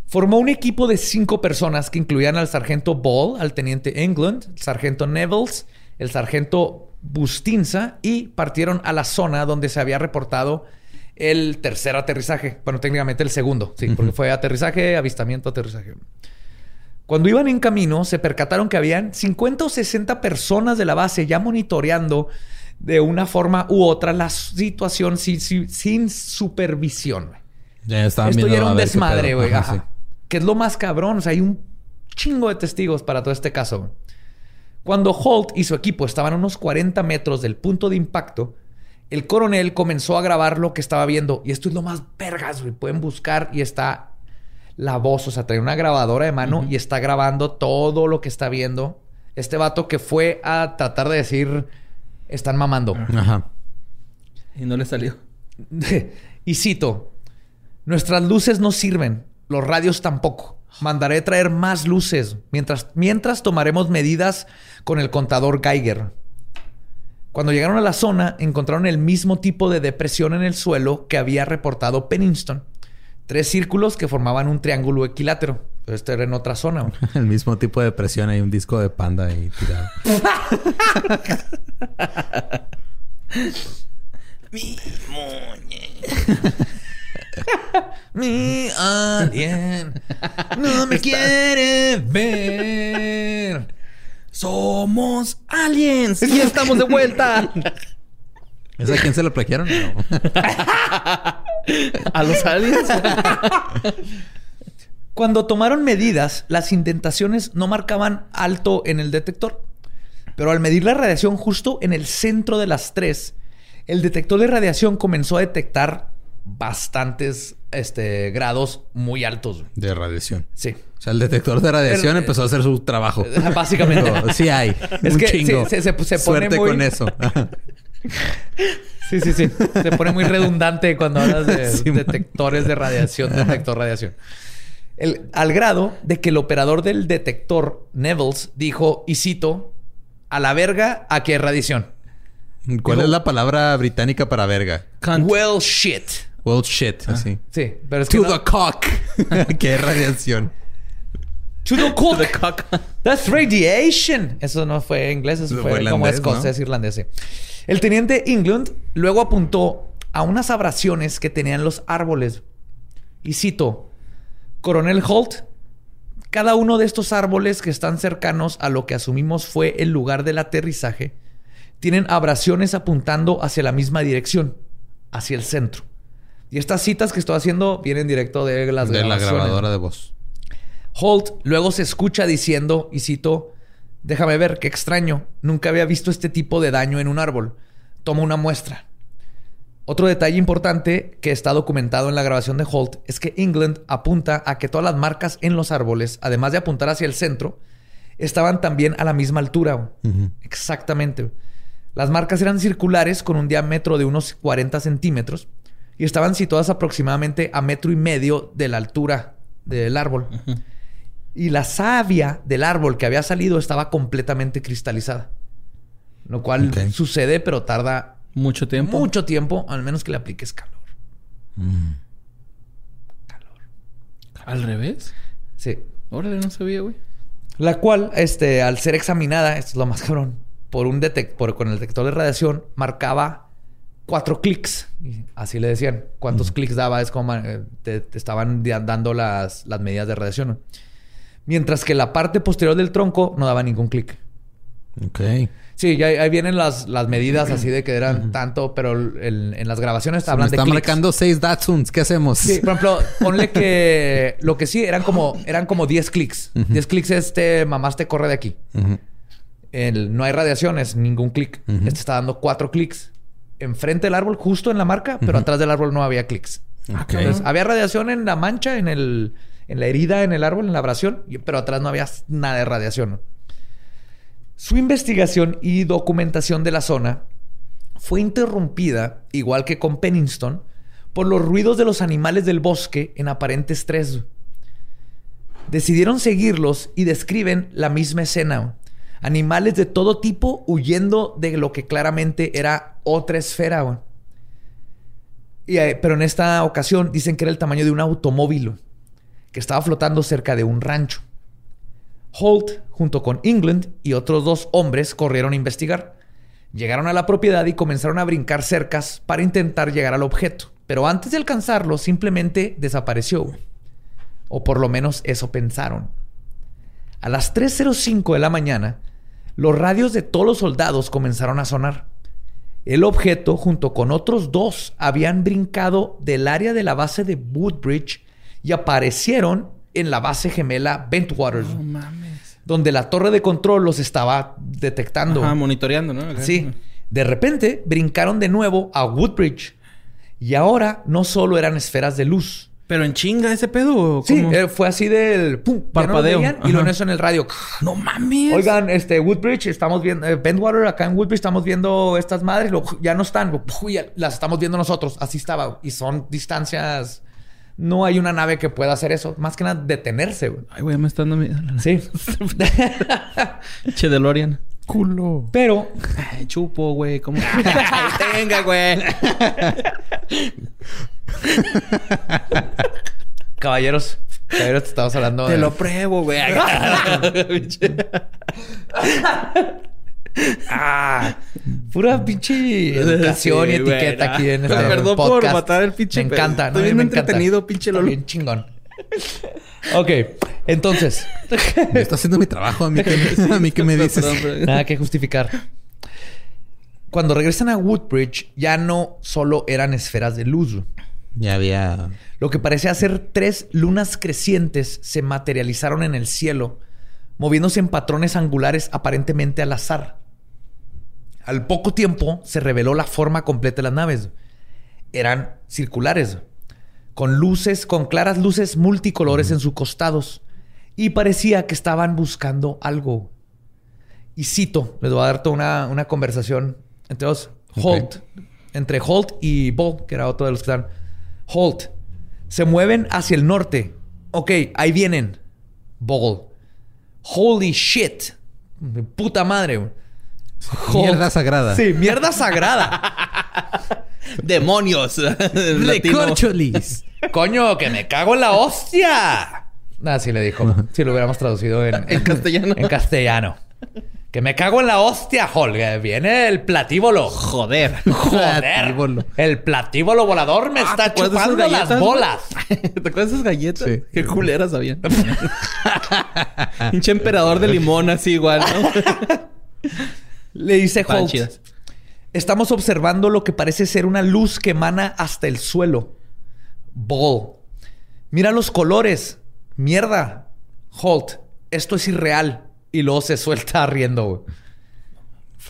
Formó un equipo de cinco personas que incluían al sargento Ball, al teniente England, el sargento Nevels, el sargento Bustinza y partieron a la zona donde se había reportado el tercer aterrizaje. Bueno, técnicamente el segundo, sí, porque fue aterrizaje, avistamiento, aterrizaje. Cuando iban en camino, se percataron que habían 50 o 60 personas de la base ya monitoreando de una forma u otra la situación sin, supervisión. Ya Esto ya era un desmadre, güey. Que es lo más cabrón. O sea, hay un chingo de testigos para todo este caso. Cuando Holt y su equipo estaban a unos 40 metros del punto de impacto, el coronel comenzó a grabar lo que estaba viendo. Y esto es lo más vergas, güey. Pueden buscar y está la voz. O sea, trae una grabadora de mano y está grabando todo lo que está viendo. Este vato que fue a tratar de decir están mamando. Ajá. Y no le salió. [laughs] y cito, nuestras luces no sirven, los radios tampoco. Mandaré traer más luces mientras, mientras tomaremos medidas con el contador Geiger. Cuando llegaron a la zona, encontraron el mismo tipo de depresión en el suelo que había reportado Pennington. Tres círculos que formaban un triángulo equilátero. Esto era en otra zona. [laughs] El mismo tipo de depresión. Hay un disco de panda ahí tirado. [laughs] Mi Mi alien no me quiere ver. Somos aliens y estamos de vuelta. [laughs] ¿Es a quién se lo plagiaron? [laughs] ¿A los aliens? Cuando tomaron medidas, las indentaciones no marcaban alto en el detector. Pero al medir la radiación justo en el centro de las tres, el detector de radiación comenzó a detectar bastantes este, grados muy altos. De radiación. Sí. O sea, el detector de radiación empezó a hacer su trabajo. Básicamente. sí hay. [laughs] Es un que chingo. Se, pone Suerte con eso. [laughs] sí, sí, sí. Se pone muy redundante cuando hablas de [laughs] detectores de radiación, detector de radiación al grado de que el operador del detector, Nevels, dijo, y cito, a la verga, a qué radiación. ¿Cuál es la palabra británica para verga? Well shit. Well shit, ah, así. Sí, pero es to [laughs] the cock. ¿Qué radiación? To the cock. That's radiation. Eso no fue inglés, eso fue, como escocés, irlandés. El teniente England luego apuntó a unas abrasiones que tenían los árboles. Y cito, Coronel Holt, cada uno de estos árboles que están cercanos a lo que asumimos fue el lugar del aterrizaje, tienen abrasiones apuntando hacia la misma dirección, hacia el centro. Y estas citas que estoy haciendo vienen directo de las de la grabadora de voz. Holt luego se escucha diciendo, y cito, déjame ver, qué extraño, nunca había visto este tipo de daño en un árbol. Toma una muestra. Otro detalle importante que está documentado en la grabación de Holt es que England apunta a que todas las marcas en los árboles, además de apuntar hacia el centro, estaban también a la misma altura. Exactamente. Las marcas eran circulares con un diámetro de unos 40 centímetros y estaban situadas aproximadamente a metro y medio de la altura del árbol. Y la savia del árbol que había salido estaba completamente cristalizada. Lo cual sucede, pero tarda mucho tiempo. Mucho tiempo, al menos que le apliques calor. Mm. Calor. ¿Al revés? Sí. Órale, no sabía, güey. La cual, este, al ser examinada, esto es lo más cabrón, por un detector, con el detector de radiación, marcaba cuatro clics. Así le decían. ¿Cuántos clics daba? Es como eh, te, estaban dando las, las, medidas de radiación. Mientras que la parte posterior del tronco no daba ningún clic. Ok. Sí, ahí vienen las, las medidas así de que eran tanto, pero en las grabaciones Se hablan de están marcando seis Datsuns. ¿Qué hacemos? Sí, por ejemplo, [laughs] ponle que lo que sí eran como eran como 10 clics. 10 clics este mamás te corre de aquí. no hay radiaciones, ningún clic. Este está dando cuatro clics enfrente del árbol, justo en la marca, pero atrás del árbol no había clics. había radiación en la mancha, en el en la herida en el árbol, en la abrasión, pero atrás no había nada de radiación. Su investigación y documentación de la zona fue interrumpida, igual que con Pennington, por los ruidos de los animales del bosque en aparente estrés. Decidieron seguirlos y describen la misma escena. Animales de todo tipo huyendo de lo que claramente era otra esfera. Eh, pero en esta ocasión dicen que era el tamaño de un automóvil que estaba flotando cerca de un rancho. Holt, junto con England y otros dos hombres, corrieron a investigar. Llegaron a la propiedad y comenzaron a brincar cercas para intentar llegar al objeto. Pero antes de alcanzarlo, simplemente desapareció. O por lo menos eso pensaron. A las 3.05 de la mañana, los radios de todos los soldados comenzaron a sonar. El objeto, junto con otros dos, habían brincado del área de la base de Woodbridge y aparecieron en la base gemela Bentwater. No mames. Donde la torre de control los estaba detectando. Ajá, monitoreando, ¿no? Sí. De repente brincaron de nuevo a Woodbridge. Y ahora no solo eran esferas de luz. ¿Pero en chinga ese pedo? Sí, eh, fue así del... ¡Pum! Parpadeo. y lo eso en el radio. ¡No mames! Oigan, este... Woodbridge, estamos viendo... Eh, Bentwater, acá en Woodbridge estamos viendo estas madres. ya no están. las estamos viendo nosotros. Así estaba. Y son distancias no hay una nave que pueda hacer eso. Más que nada detenerse, güey. Ay, güey, me está dando miedo. [laughs] Sí. [laughs] che, DeLorean. Culo. Pero... Ay, chupo, güey. ¿Cómo? [laughs] Tenga, güey. [laughs] Caballeros. Caballeros, te estamos hablando Te lo pruebo, güey. [laughs] ah, pura pinche educación y etiqueta aquí en este Perdón por matar el pinche. Me encanta, Estoy bien entretenido, pinche Lolo. Bien chingón. ok, entonces. [laughs] Me está haciendo mi trabajo. A mí que, a mí que me dices. Nada que justificar. Cuando regresan a Woodbridge, ya no solo eran esferas de luz. Ya había. Lo que parecía ser tres lunas crecientes se materializaron en el cielo, moviéndose en patrones angulares aparentemente al azar. Al poco tiempo se reveló la forma completa de las naves. Eran circulares, con luces, con claras luces multicolores en sus costados. Y parecía que estaban buscando algo. Y cito, les voy a dar toda una, una conversación entre dos. Holt, entre Holt y Ball, que era otro de los que estaban. Holt, se mueven hacia el norte. Ok, ahí vienen. Ball. Holy shit. Puta madre. Mierda sagrada. Sí, mierda sagrada. [laughs] Demonios. [laughs] Recorcholis. Coño, que me cago en la hostia. Así le dijo. Si lo hubiéramos traducido en, en castellano. En castellano. Que me cago en la hostia, Holger. Viene el platíbolo. Joder. [laughs] Joder. El platíbolo volador me ah, está chupando las bolas. [laughs] ¿Te acuerdas de esas galletas? Sí. Qué culeras habían. [laughs] Pinche emperador de limón así igual, ¿no? Le dice Holt. Estamos observando lo que parece ser una luz que emana hasta el suelo. Ball. Mira los colores. Mierda. Holt, esto es irreal. Y luego se suelta riendo, güey.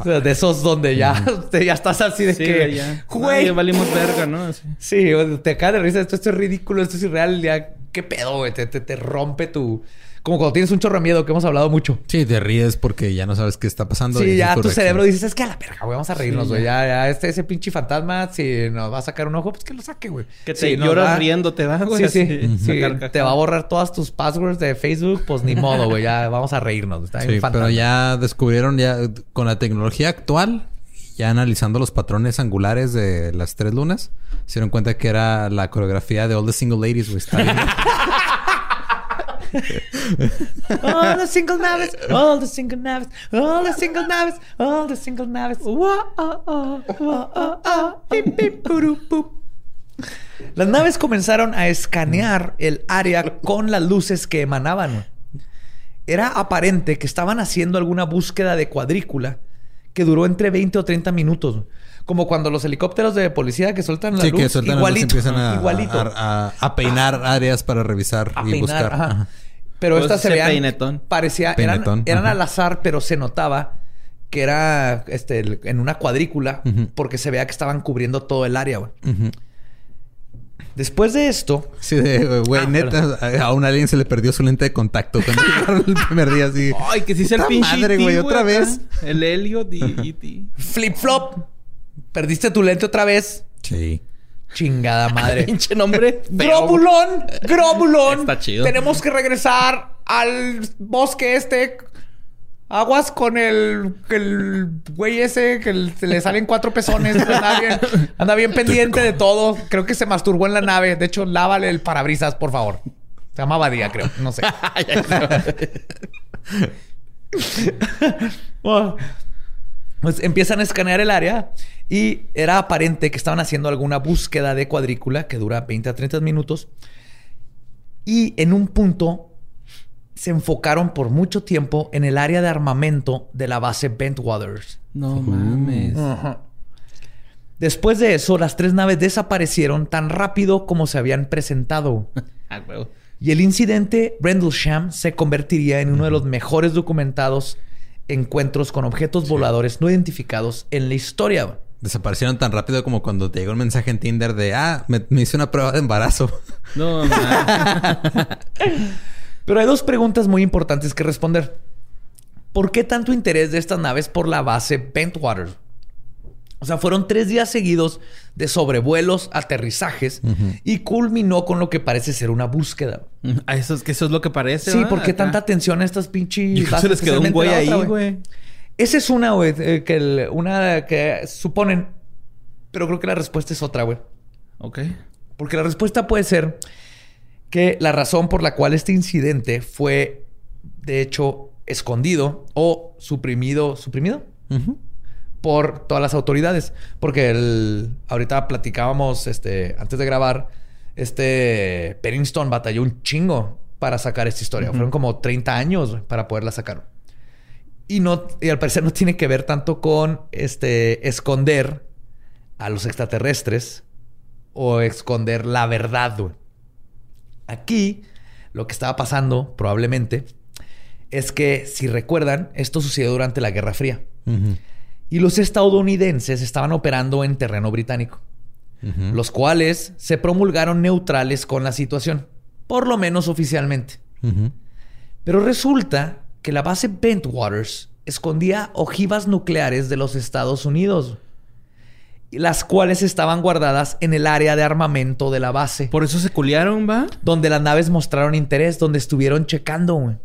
O sea, de esos donde ya, [laughs] ya estás así de que, güey, valimos verga, ¿no? Sí, te cae de risa, esto, esto, es ridículo, esto es irreal, ya, qué pedo, güey, te, te, te rompe tu, como cuando tienes un chorro de miedo, que hemos hablado mucho. Sí, te ríes porque ya no sabes qué está pasando. Sí, ya tu cerebro dices, es que a la verga, güey, vamos a reírnos, güey. Ya, ya, este, ese pinche fantasma, si nos va a sacar un ojo, pues que lo saque, güey. Que te lloras riendo, te va, güey. Sí, sí. sí. te va a borrar todas tus passwords de Facebook, pues ni modo, güey. Ya vamos a reírnos. Está sí, pero ya descubrieron ya con la tecnología actual, ya analizando los patrones angulares de las tres lunas, se dieron cuenta que era la coreografía de All the Single Ladies, güey. [laughs] All the single naves, all the single naves, all the single naves, all the single naves. Las naves comenzaron a escanear el área con las luces que emanaban. Era aparente que estaban haciendo alguna búsqueda de cuadrícula que duró entre 20 o 30 minutos. Como cuando los helicópteros de policía que sueltan la luz. igualito, empiezan a, peinar áreas para revisar y buscar. Pero pues estas se veían... Parecía... Eran, eran al azar, pero se notaba que era este, en una cuadrícula porque se veía que estaban cubriendo todo el área, güey. Después de esto... Sí, de, güey, ah, neta, a un alien se le perdió su lente de contacto cuando [laughs] llegaron el primer día así. Ay, que sí es el pinche madre, güey, otra vez. El Elliot y [laughs] Flip flop. Perdiste tu lente otra vez. Sí. Chingada [laughs] madre. Pinche nombre. Grobulón. Grobulón. Está chido. Tenemos que regresar al bosque este. Aguas con el, el güey ese que le salen cuatro pezones. Anda bien, anda bien pendiente de todo. Creo que se masturbó en la nave. De hecho, lávale el parabrisas, por favor. Se llamaba Día, creo. No sé. [laughs] Pues empiezan a escanear el área y era aparente que estaban haciendo alguna búsqueda de cuadrícula que dura 20 a 30 minutos. Y en un punto se enfocaron por mucho tiempo en el área de armamento de la base Bentwaters. No mames. Después de eso, las tres naves desaparecieron tan rápido como se habían presentado. [laughs] Ah, y el incidente Rendlesham se convertiría en uno de los mejores documentados encuentros con objetos voladores no identificados en la historia. Desaparecieron tan rápido como cuando te llegó un mensaje en Tinder de, ah, me, hice una prueba de embarazo. No, [laughs] Pero hay dos preguntas muy importantes que responder. ¿Por qué tanto interés de estas naves por la base Bentwater? O sea, fueron tres días seguidos de sobrevuelos, aterrizajes y culminó con lo que parece ser una búsqueda. Ah, eso es que eso es lo que parece. Sí, ¿por qué tanta atención a estas pinches. se les quedó un güey ahí, güey. Esa es una, güey, eh, que una que suponen, pero creo que la respuesta es otra, güey. Ok. Porque la respuesta puede ser que la razón por la cual este incidente fue, de hecho, escondido o suprimido, suprimido por todas las autoridades. Porque el, ahorita platicábamos, este, antes de grabar, este Pennington batalló un chingo para sacar esta historia. Fueron como 30 años para poderla sacar. Y, no, y al parecer no tiene que ver tanto con este, esconder a los extraterrestres o esconder la verdad. Aquí lo que estaba pasando probablemente es que, si recuerdan, esto sucedió durante la Guerra Fría. Y los estadounidenses estaban operando en terreno británico, los cuales se promulgaron neutrales con la situación, por lo menos oficialmente. Pero resulta que la base Bentwaters escondía ojivas nucleares de los Estados Unidos, las cuales estaban guardadas en el área de armamento de la base. Por eso se culiaron, ¿va? Donde las naves mostraron interés, donde estuvieron checando, güey.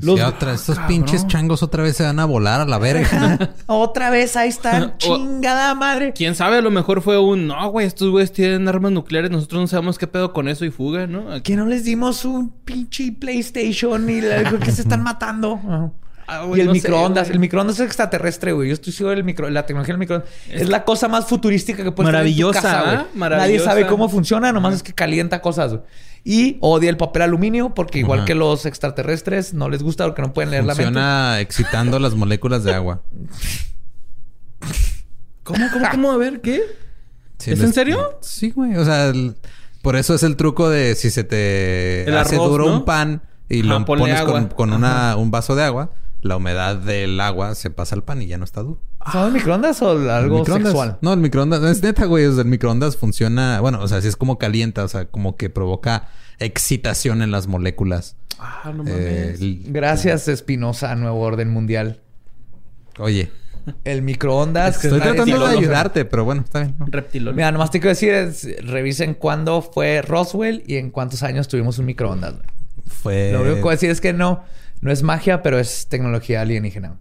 Los... estos pinches changos otra vez se van a volar a la verga. [laughs] otra vez ahí están, [laughs] chingada madre. Quién sabe, a lo mejor fue un no, güey, estos güeyes tienen armas nucleares, nosotros no sabemos qué pedo con eso y fuga, ¿no? Que no les dimos un pinche PlayStation y [laughs] que se están matando. Ah, y el microondas. el microondas es extraterrestre, güey. Yo estoy seguro del micro... La tecnología del microondas es, la cosa más futurística que puedes Maravillosa, tener en tu casa, Maravillosa. Nadie sabe cómo funciona. Nomás es que calienta cosas, Y odia el papel aluminio porque igual que los extraterrestres no les gusta porque no pueden leer la mente. Funciona excitando las moléculas de agua. [laughs] ¿Cómo, cómo, cómo? A ver, ¿qué? ¿Es en serio? Sí, güey. O sea, por eso es el truco de si se te hace duro un pan y lo pones con, una, un vaso de agua, la humedad del agua se pasa al pan y ya no está duro. ¿Son el microondas o algo sexual? No, el microondas, es neta, güey. el microondas funciona, bueno, o sea, si es como calienta, o sea, como que provoca excitación en las moléculas. Ah, no eh, mames. Gracias, Espinosa, Nuevo Orden Mundial. Oye. El microondas. Estoy tratando de ayudarte, pero bueno, está bien. Reptilón. Mira, nomás te quiero decir es, revisen cuándo fue Roswell y en cuántos años tuvimos un microondas. Fue... Lo único que decir es que no, no es magia, pero es tecnología alienígena.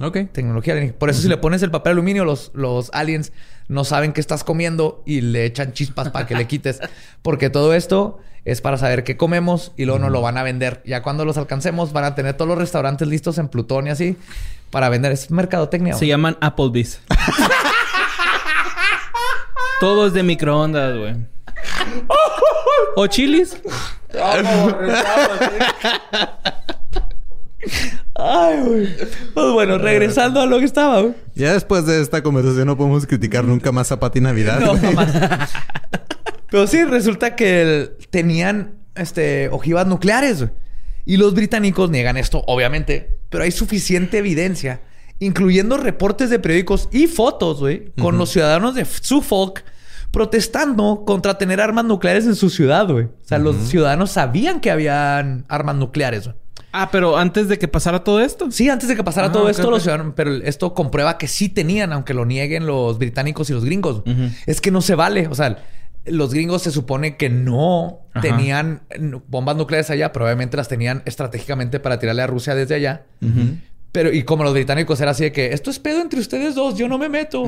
Ok. Tecnología alienígena. Por eso si le pones el papel aluminio, los, los aliens no saben qué estás comiendo y le echan chispas para que le quites. [laughs] Porque todo esto es para saber qué comemos y luego nos lo van a vender. Ya cuando los alcancemos van a tener todos los restaurantes listos en Plutón y así para vender. Es mercadotecnia. Se llaman Applebee's. [laughs] Todos de microondas, güey. [laughs] ¿O chilis? Ay, güey. Pues bueno, regresando a lo que estaba, güey. Ya después de esta conversación no podemos criticar nunca más a Pati Navidad. No, [laughs] Pero sí, resulta que tenían este, ojivas nucleares. Güey. Y los británicos niegan esto, obviamente. Pero hay suficiente evidencia, incluyendo reportes de periódicos y fotos, güey, con los ciudadanos de Suffolk protestando contra tener armas nucleares en su ciudad, güey. O sea, los ciudadanos sabían que habían armas nucleares, güey. Ah, pero antes de que pasara todo esto. Sí, antes de que pasara ah, todo esto, los ciudadanos, pero esto comprueba que sí tenían, aunque lo nieguen los británicos y los gringos. Es que no se vale. O sea, los gringos se supone que no tenían bombas nucleares allá, probablemente las tenían estratégicamente para tirarle a Rusia desde allá. Pero, y como los británicos era así de que esto es pedo entre ustedes dos, yo no me meto.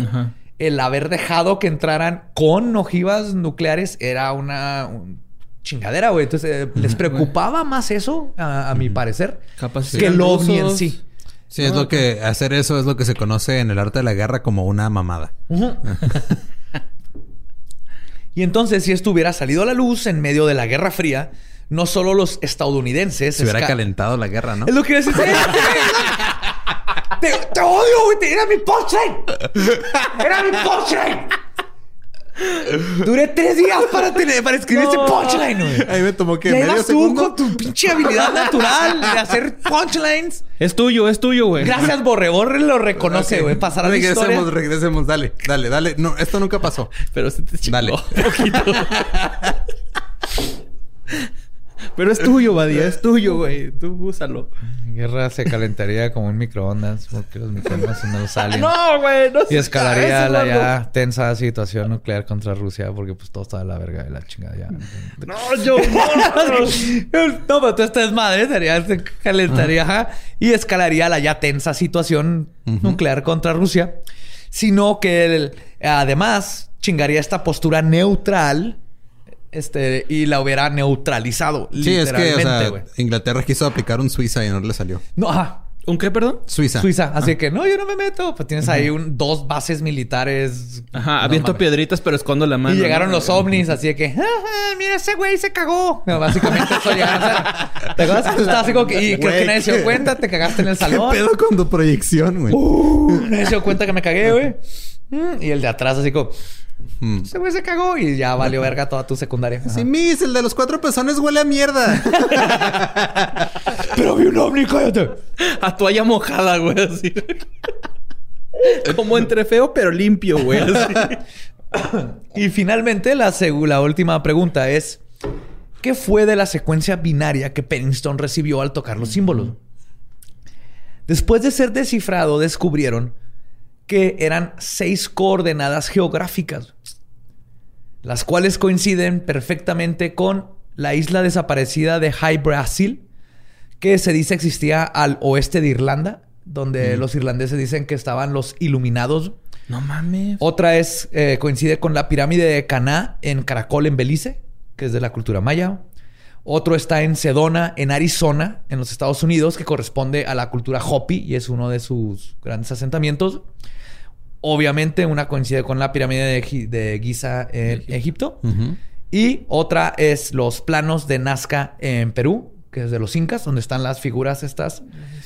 El haber dejado que entraran con ojivas nucleares era una chingadera, güey. Entonces, eh, les preocupaba más eso, a, mi parecer, que el ovni en sí. Sí, es lo que hacer eso es lo que se conoce en el arte de la guerra como una mamada. [laughs] y entonces, si esto hubiera salido a la luz en medio de la Guerra Fría, no solo los estadounidenses. Se hubiera calentado la guerra, ¿no? Es lo que decir. [laughs] te, te odio, güey. Era mi punchline. Era mi punchline. Duré tres días para, tener, para escribir ese punchline, güey. Ahí me tomó que medio tú con tu pinche habilidad natural de hacer punchlines. Es tuyo, es tuyo, güey. Gracias, Borre. Borre lo reconoce, güey. Pasará Regresemos, historia. regresemos. Dale, dale, dale. No, esto nunca pasó. Pero se te chingó Dale. Un poquito. [laughs] Pero es tuyo, Badía, es tuyo, güey. Tú úsalo. Guerra se calentaría como un microondas porque los microondas no salen. No, güey, no Y escalaría la ya tensa situación nuclear contra Rusia porque pues todo está de la verga de la chingada ya. No, yo no. [laughs] no, pero tú estás madre, sería, se calentaría y escalaría la ya tensa situación nuclear contra Rusia. Sino que además chingaría esta postura neutral este, y la hubiera neutralizado. Sí, es que, o sea, Inglaterra quiso aplicar un Suiza y no le salió. No, ajá. ¿Un qué, perdón? Suiza. Suiza. Así que no, yo no me meto. Pues tienes ahí un, dos bases militares. Ajá, aviento piedritas, pero escondo la mano. Y llegaron los ovnis, así que, mira, ese güey se cagó. básicamente eso ya. ¿Te acuerdas? Tú estabas así como que, y creo que nadie se dio cuenta, te cagaste en el salón. ¿Qué pedo con tu proyección, güey? Uh, nadie se dio cuenta que me cagué, güey. Mm, y el de atrás, así como. Hmm. Ese güey se cagó y ya valió verga toda tu secundaria. Sí, Miss, el de los cuatro pezones huele a mierda. [laughs] Pero vi un ovni, cállate. A toalla mojada, güey, así. Como entre feo pero limpio, güey. y finalmente, la, la última pregunta es: ¿Qué fue de la secuencia binaria que Pennington recibió al tocar los símbolos? Después de ser descifrado, descubrieron que eran seis coordenadas geográficas, las cuales coinciden perfectamente con la isla desaparecida de High Brasil, que se dice existía al oeste de Irlanda, donde los irlandeses dicen que estaban los iluminados. No mames. Otra es, eh, coincide con la pirámide de Caná en Caracol, en Belice, que es de la cultura maya. Otro está en Sedona, en Arizona, en los Estados Unidos, que corresponde a la cultura Hopi y es uno de sus grandes asentamientos. Obviamente, una coincide con la pirámide de, Giza en Egipto. Y otra es los planos de Nazca en Perú, que es de los incas, donde están las figuras estas.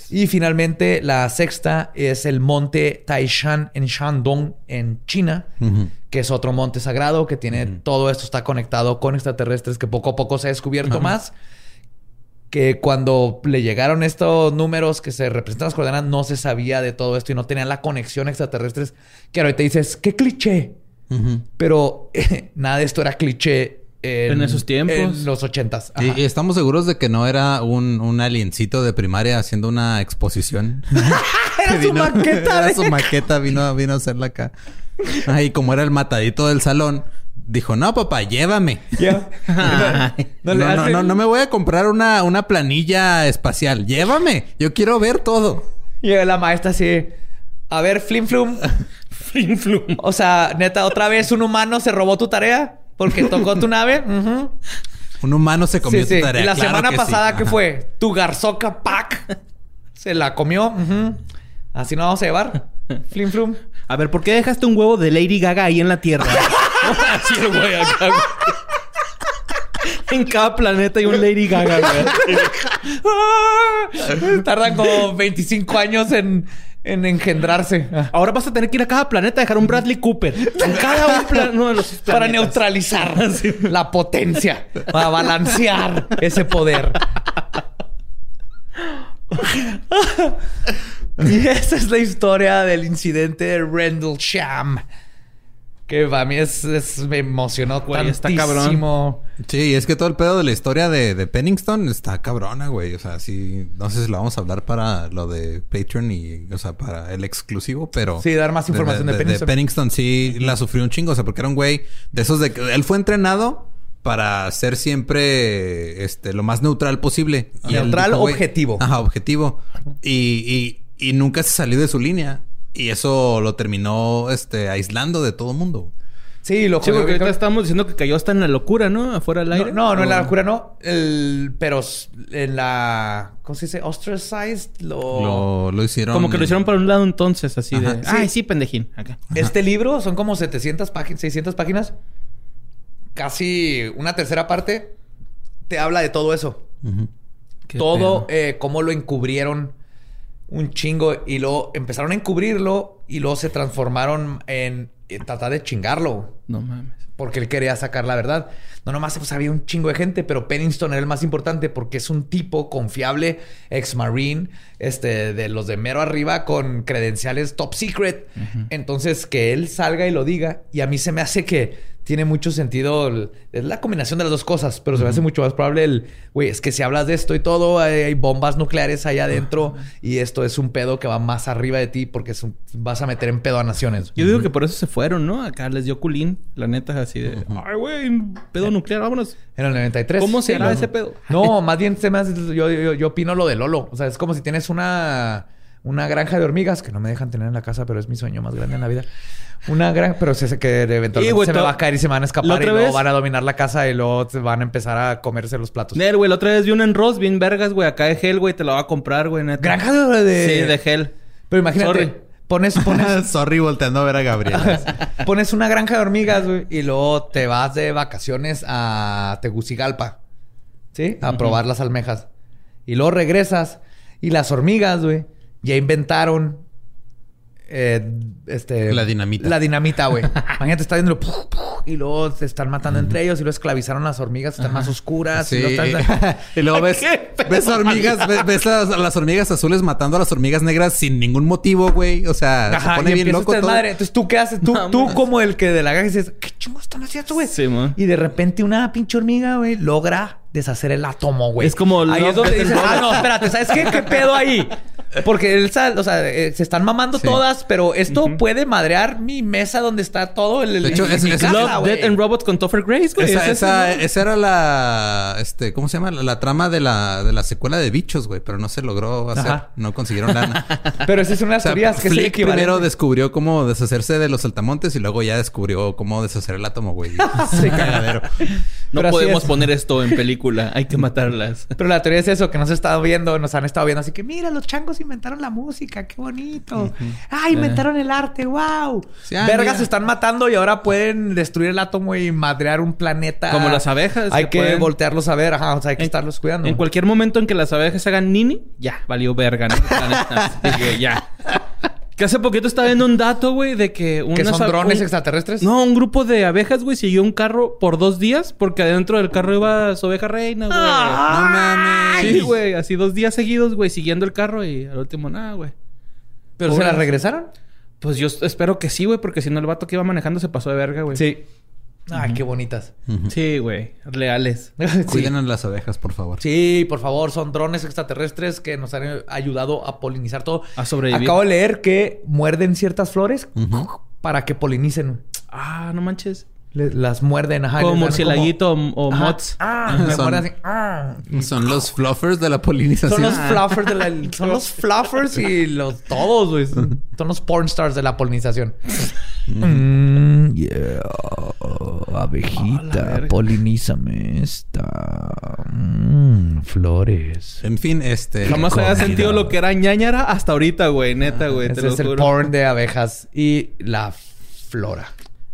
Y finalmente, la sexta es el monte Taishan en Shandong, en China, que es otro monte sagrado que tiene todo esto está conectado con extraterrestres que poco a poco se ha descubierto más. Que cuando le llegaron estos números que se representan las coordenadas, no se sabía de todo esto y no tenían la conexión extraterrestres. Que ahorita dices, qué cliché. Pero [laughs] nada de esto era cliché en, esos tiempos. En los ochentas. Y, estamos seguros de que no era un, un aliencito de primaria haciendo una exposición. [laughs] era su maqueta. [laughs] Era su maqueta, vino, vino a hacerla acá. Ay, como era el matadito del salón, dijo, no, papá, llévame. [laughs] no, no, no, me voy a comprar una, una planilla espacial. Llévame. Yo quiero ver todo. Y la maestra así, a ver, Flim Flum. [laughs] flim Flum. O sea, neta, otra vez un humano se robó tu tarea. Porque tocó tu nave. Un humano se comió tu tarea. Y la semana pasada, ¿qué fue? Tu garzoca pack se la comió. Así no vamos a llevar. Flim flum. A ver, ¿por qué dejaste un huevo de Lady Gaga ahí en la Tierra? [laughs] Así el güey acá. En cada planeta hay un Lady Gaga, Tardan como 25 años en en engendrarse. Ahora vas a tener que ir a cada planeta a dejar un Bradley Cooper. En cada uno de los [laughs] Para neutralizar [laughs] la potencia. Para balancear ese poder. [laughs] y esa es la historia del incidente de Rendlesham. Que para mí es, me emocionó güey, Está cabrón. Sí, es que todo el pedo de la historia de, de Penningston está cabrona, güey. O sea, sí, no sé si lo vamos a hablar para lo de Patreon y, o sea, para el exclusivo, pero. Sí, dar más información de, de Penningston. sí la sufrió un chingo, o sea, porque era un güey de esos de que él fue entrenado para ser siempre este lo más neutral posible. neutral objetivo. Ajá, objetivo. Y, y, y nunca se salió de su línea. Y eso lo terminó este, aislando de todo el mundo. Sí, lo sí, porque ahorita estamos diciendo que cayó hasta en la locura, ¿no? Afuera del aire. No, no, en la locura no. El, pero en la. ¿Cómo se dice? Ostracized. Lo... lo... hicieron. Como que lo hicieron por un lado entonces, así de. Ay, sí, pendejín. Este libro son como 700 páginas, 600 páginas. Casi una tercera parte te habla de todo eso. Todo, eh, cómo lo encubrieron un chingo y luego empezaron a encubrirlo y luego se transformaron en, tratar de chingarlo. No mames. Porque él quería sacar la verdad. No nomás pues, había un chingo de gente, pero Pennington era el más importante porque es un tipo confiable, ex marine, este, de los de mero arriba con credenciales top secret. Entonces, que él salga y lo diga. Y a mí se me hace que tiene mucho sentido. es la combinación de las dos cosas, pero se me hace mucho más probable el, güey, es que si hablas de esto y todo, hay, bombas nucleares allá adentro y esto es un pedo que va más arriba de ti porque vas a meter en pedo a naciones. Yo digo que por eso se fueron, ¿no? Acá les dio culín, la neta, así de, ay, güey, pedo nuclear, vámonos. En el 93. ¿Cómo se hará ese pedo? No, [laughs] más bien se me hace, yo, yo, yo opino lo de Lolo. O sea, es como si tienes una una granja de hormigas que no me dejan tener en la casa, pero es mi sueño más grande en la vida. Una gran... Pero sé que eventualmente se me va a caer y se me van a escapar y luego van a dominar la casa y luego van a empezar a comerse los platos. Nel, güey. La otra vez vi un en Ross bien vergas, güey. Acá de gel, güey. Te lo va a comprar, güey. ¿Granja de...? Sí, de gel. Pero imagínate... Pones, pones... [laughs] Sorry, volteando a ver a Gabriel. [laughs] pones una granja de hormigas, güey. Y luego te vas de vacaciones a Tegucigalpa. ¿Sí? A probar las almejas. Y luego regresas. Y las hormigas, güey. Ya inventaron eh, este, la dinamita. La dinamita, güey. [laughs] Imagínate, está viendo y luego se están matando entre ellos y luego esclavizaron las hormigas, están más oscuras. [laughs] [laughs] Y, luego, ves, ves hormigas, ves, las, hormigas azules matando a las hormigas negras sin ningún motivo, güey. O sea, se pone bien loco todo. Madre. Entonces, ¿tú qué haces? Tú, tú como el que de la gaja dices, ¿qué chingo están haciendo, güey? Sí, y de repente una pinche hormiga, güey, logra deshacer el átomo, güey. Es como... Ahí es donde dices, ah, no, espérate, ¿sabes qué? ¿Qué pedo ahí? Porque él, o sea, eh, se están mamando todas, pero esto puede madrear mi mesa donde está todo el. De hecho, es, Love, Dead and Robots con Topher Grace, güey. Esa, esa, era la. Este, ¿cómo se llama? La, trama de la, de la secuela de bichos, güey, pero no se logró hacer. No consiguieron lana. [laughs] pero esa es una de las teorías que Flick primero descubrió cómo deshacerse de los saltamontes y luego ya descubrió cómo deshacer el átomo, güey. [laughs] sí, cagadero. No podemos poner esto en película, hay que matarlas. Pero la teoría es eso, que nos han estado viendo, nos han estado viendo, así que mira, los changos inventaron la música, qué bonito. Ah, inventaron el arte, wow. Vergas se están matando y ahora pueden destruir el átomo y madrear un planeta. Como las abejas. Hay que voltearlos a ver, ajá, o sea, hay que estarlos cuidando. En cualquier momento en que las abejas hagan nini, ya, valió verga, ¿no? [laughs] ya. Que hace poquito estaba viendo un dato, güey, de que... ¿Que son drones extraterrestres? No, un grupo de abejas, güey, siguió un carro por dos días porque adentro del carro iba su oveja reina, güey. no mames. Sí, güey, así dos días seguidos, güey, siguiendo el carro y al último nada, güey. ¿Pero se la regresaron? Pues yo espero que sí, güey, porque si no el vato que iba manejando se pasó de verga, güey. Sí. Ay, qué bonitas. Sí, güey. Leales. [laughs] Cuiden a las abejas, por favor. Sí, por favor. Son drones extraterrestres que nos han ayudado a polinizar todo. A sobrevivir. Acabo de leer que muerden ciertas flores para que polinicen. Ah, no manches las muerden, ajá. Como murcielaguito o mods. Ah, me son, así. Ah. Son los fluffers de la polinización. Son los fluffers de la... [laughs] Son los fluffers y los... Todos, güey. Son los porn stars de la polinización. Mm, yeah. Abejita, polinízame esta. Mm, flores. En fin, este... Jamás había sentido lo que era ñañara hasta ahorita, güey. Neta, güey. Ese es el porn de abejas y la flora.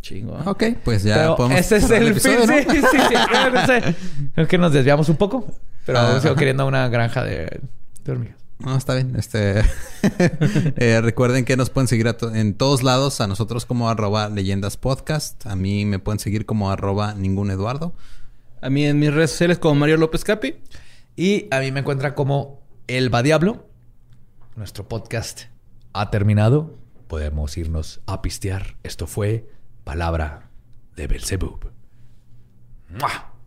Chingo. Ok, pues ya podemos. Ese es el, fin. Sí, sí, sí. Es [laughs] que nos desviamos un poco. Pero ah, sigo queriendo una granja de, hormigas. No, está bien. Este [laughs] eh, recuerden que nos pueden seguir en todos lados. A nosotros como arroba leyendas podcast. A mí me pueden seguir como arroba ningún Eduardo. A mí en mis redes sociales como Mario López Capi. Y a mí me encuentra como Elba Diablo. Nuestro podcast ha terminado. Podemos irnos a pistear. Esto fue palabra de Belzebub.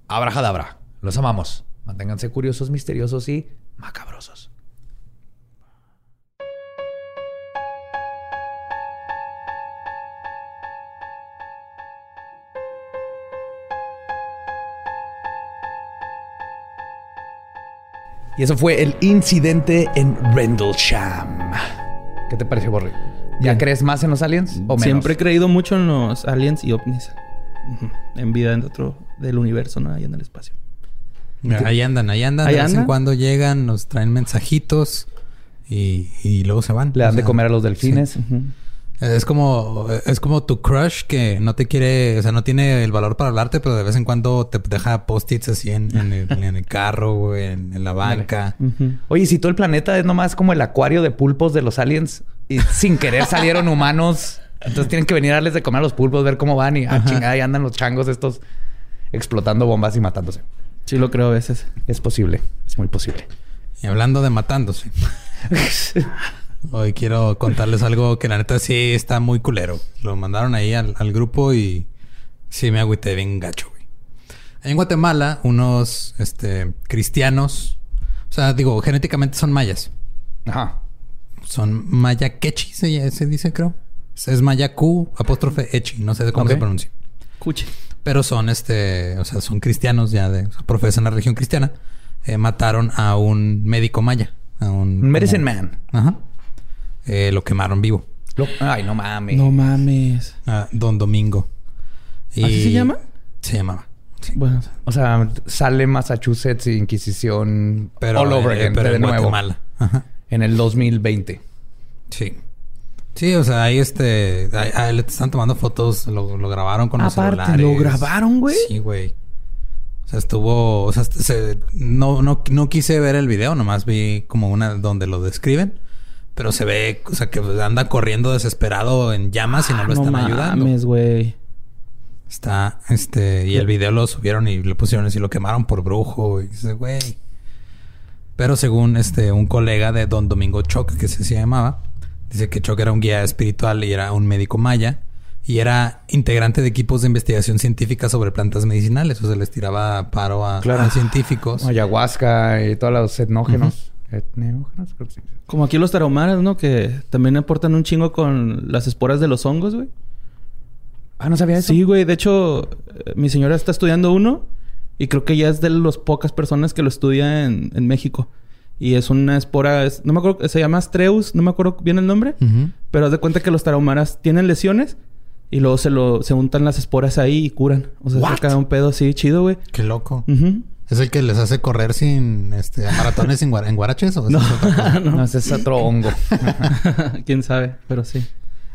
Abrajadabra. Los amamos. Manténganse curiosos, misteriosos y macabrosos. Y eso fue el incidente en Rendlesham. ¿Qué te pareció, Borre? ¿Ya crees más en los aliens o Siempre he creído mucho en los aliens y ovnis. En vida dentro del universo, ¿no? Ahí en el espacio. Ahí andan, ahí andan. de vez en cuando llegan, nos traen mensajitos y, luego se van. Le dan de comer a los delfines. Es como, es como tu crush que no te quiere, o sea, no tiene el valor para hablarte, pero de vez en cuando te deja post-its así en, [laughs] el, carro, en, la banca. Oye, si todo el planeta es nomás como el acuario de pulpos de los aliens y sin querer salieron humanos, entonces tienen que venir a darles de comer a los pulpos, ver cómo van y a ah, chingada, y andan los changos estos explotando bombas y matándose. Sí, lo creo a veces. Es posible, es muy posible. Y hablando de matándose. [laughs] Hoy quiero contarles algo que la neta sí está muy culero. Lo mandaron ahí al, grupo y sí me agüité bien gacho, güey. En Guatemala, unos este, cristianos, o sea, digo, genéticamente son mayas. Ajá. Son maya quechi, se, dice, creo. Es maya Q, apóstrofe echi, no sé de cómo se pronuncia. Cuche. Pero son, este, o sea, son cristianos ya, de, profesan la religión cristiana. Eh, mataron a un médico maya. A un... Medicine Man. Ajá. Eh, lo quemaron vivo. Ay, no mames. No mames. Don Domingo. ¿Así se llama? Se llamaba. Bueno, o sea, sale Massachusetts Inquisición pero, all over again, pero en Guatemala. En el 2020. Sí. Sí, o sea, ahí este... Ahí, le están tomando fotos. Lo, grabaron con los celulares. ¿lo grabaron, güey? Sí, güey. O sea, estuvo... O sea, no, no, no quise ver el video. Nomás vi como una donde lo describen. Pero se ve, o sea, que anda corriendo desesperado en llamas y no lo ah, están ayudando. Mames, güey. Está, este, y el video lo subieron y le pusieron así, lo quemaron por brujo. Y dice, güey. Pero según este, un colega de Don Domingo Choc, que se, llamaba, dice que Choc era un guía espiritual y era un médico maya. Y era integrante de equipos de investigación científica sobre plantas medicinales. O sea, les tiraba paro a, científicos. Ayahuasca y todos los etnógenos. Como aquí los tarahumaras, ¿no? Que también aportan un chingo con las esporas de los hongos, güey. Ah, ¿no sabía eso? Sí, güey. De hecho, eh, mi señora está estudiando uno y creo que ya es de las pocas personas que lo estudia en, México. Y es una espora, no me acuerdo, se llama Astreus, no me acuerdo bien el nombre, pero haz de cuenta que los tarahumaras tienen lesiones y luego se lo se untan las esporas ahí y curan. O sea, se un pedo así chido, güey. Qué loco. ¿Es el que les hace correr sin este maratones sin en guaraches o [laughs] [laughs] no, no, ese es otro hongo. [laughs] Quién sabe, pero sí.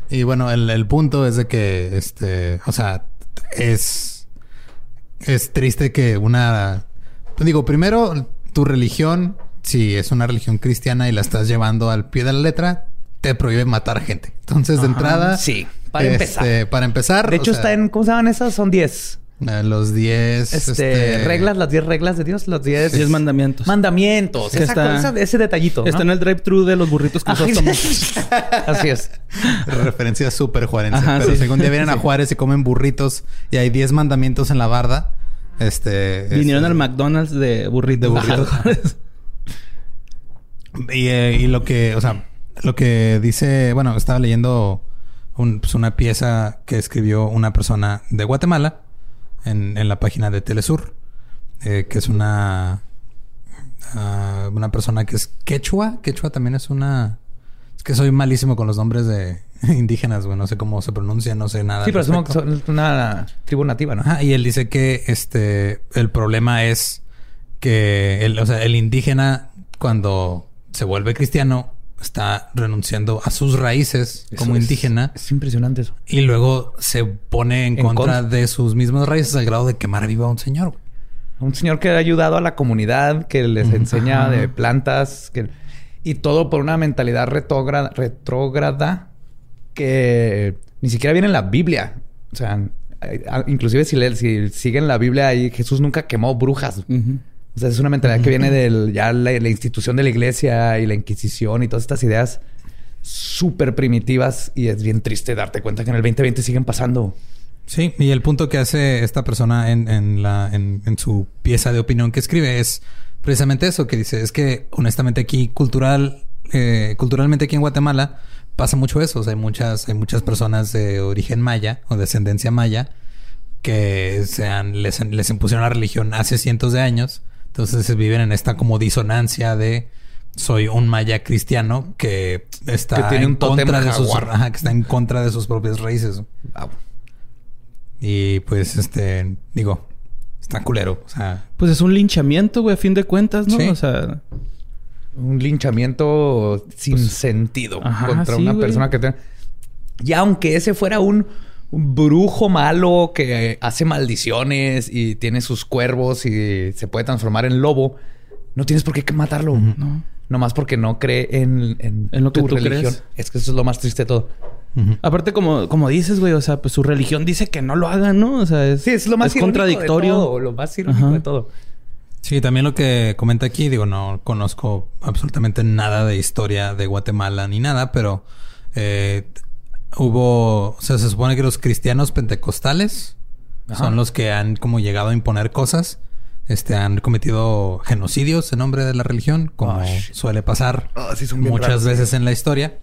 Y bueno, el, punto es de que este, o sea, es es triste que una digo, primero tu religión, si es una religión cristiana y la estás llevando al pie de la letra, te prohíbe matar gente. Entonces, de entrada. Sí, para empezar. Este, para empezar. De hecho, está en. ¿Cómo se llaman esas? Son 10. Los 10 este, este, reglas, las 10 reglas de Dios, los 10 10 mandamientos. Mandamientos. Esa ese detallito. Está en el drive-thru de los burritos que nosotros [laughs] Así es. Referencia súper juarense. pero si algún día vienen a Juárez y comen burritos y hay 10 mandamientos en la barda, este. Vinieron al McDonald's de burritos. De burritos. [laughs] y, eh, y lo que, o sea, lo que dice, bueno, estaba leyendo pues una pieza que escribió una persona de Guatemala en, la página de Telesur, eh, que es una, ah, una persona que es quechua. Quechua también es una... Es que soy malísimo con los nombres de [laughs] indígenas, güey. No sé cómo se pronuncia, no sé nada. Sí, pero es una tribu nativa, ¿no? y él dice que este... El problema es que... El, o sea, el indígena cuando se vuelve cristiano está renunciando a sus raíces como indígena. Es, impresionante eso. Y luego se pone en, contra, de sus mismas raíces al grado de quemar viva a un señor. Un señor que ha ayudado a la comunidad, que les enseña de plantas, que... y todo por una mentalidad retrógrada que ni siquiera viene en la Biblia. O sea, inclusive si, si siguen la Biblia ahí, Jesús nunca quemó brujas. O sea, es una mentalidad que viene de ya la, institución de la iglesia y la Inquisición y todas estas ideas súper primitivas y es bien triste darte cuenta que en el 2020 siguen pasando. Sí, y el punto que hace esta persona en, la, en, su pieza de opinión que escribe es precisamente eso, que dice, es que honestamente aquí cultural, eh, culturalmente aquí en Guatemala pasa mucho eso. O sea, hay muchas, hay muchas personas de origen maya o descendencia maya que sean les, les impusieron la religión hace cientos de años entonces viven en esta como disonancia de soy un maya cristiano que está en contra de sus que está en contra de sus propias raíces. Y pues este digo, está culero, o sea, pues es un linchamiento, güey, a fin de cuentas, ¿no? O sea, un linchamiento sin pues, sentido contra una persona que te... Y aunque ese fuera un un brujo malo que hace maldiciones y tiene sus cuervos y se puede transformar en lobo, no tienes por qué matarlo. No. Nomás porque no cree en, en, lo que tú Crees. Es que eso es lo más triste de todo. Aparte, como, como dices, güey, o sea, pues su religión dice que no lo hagan, ¿no? O sea, es, sí, es lo más contradictorio. lo más irónico de todo. Sí, también lo que comenta aquí, digo, no conozco absolutamente nada de historia de Guatemala ni nada, pero eh, hubo, o sea, se supone que los cristianos pentecostales son los que han como llegado a imponer cosas. Este, han cometido genocidios en nombre de la religión, como suele pasar ah, muchas veces en la historia.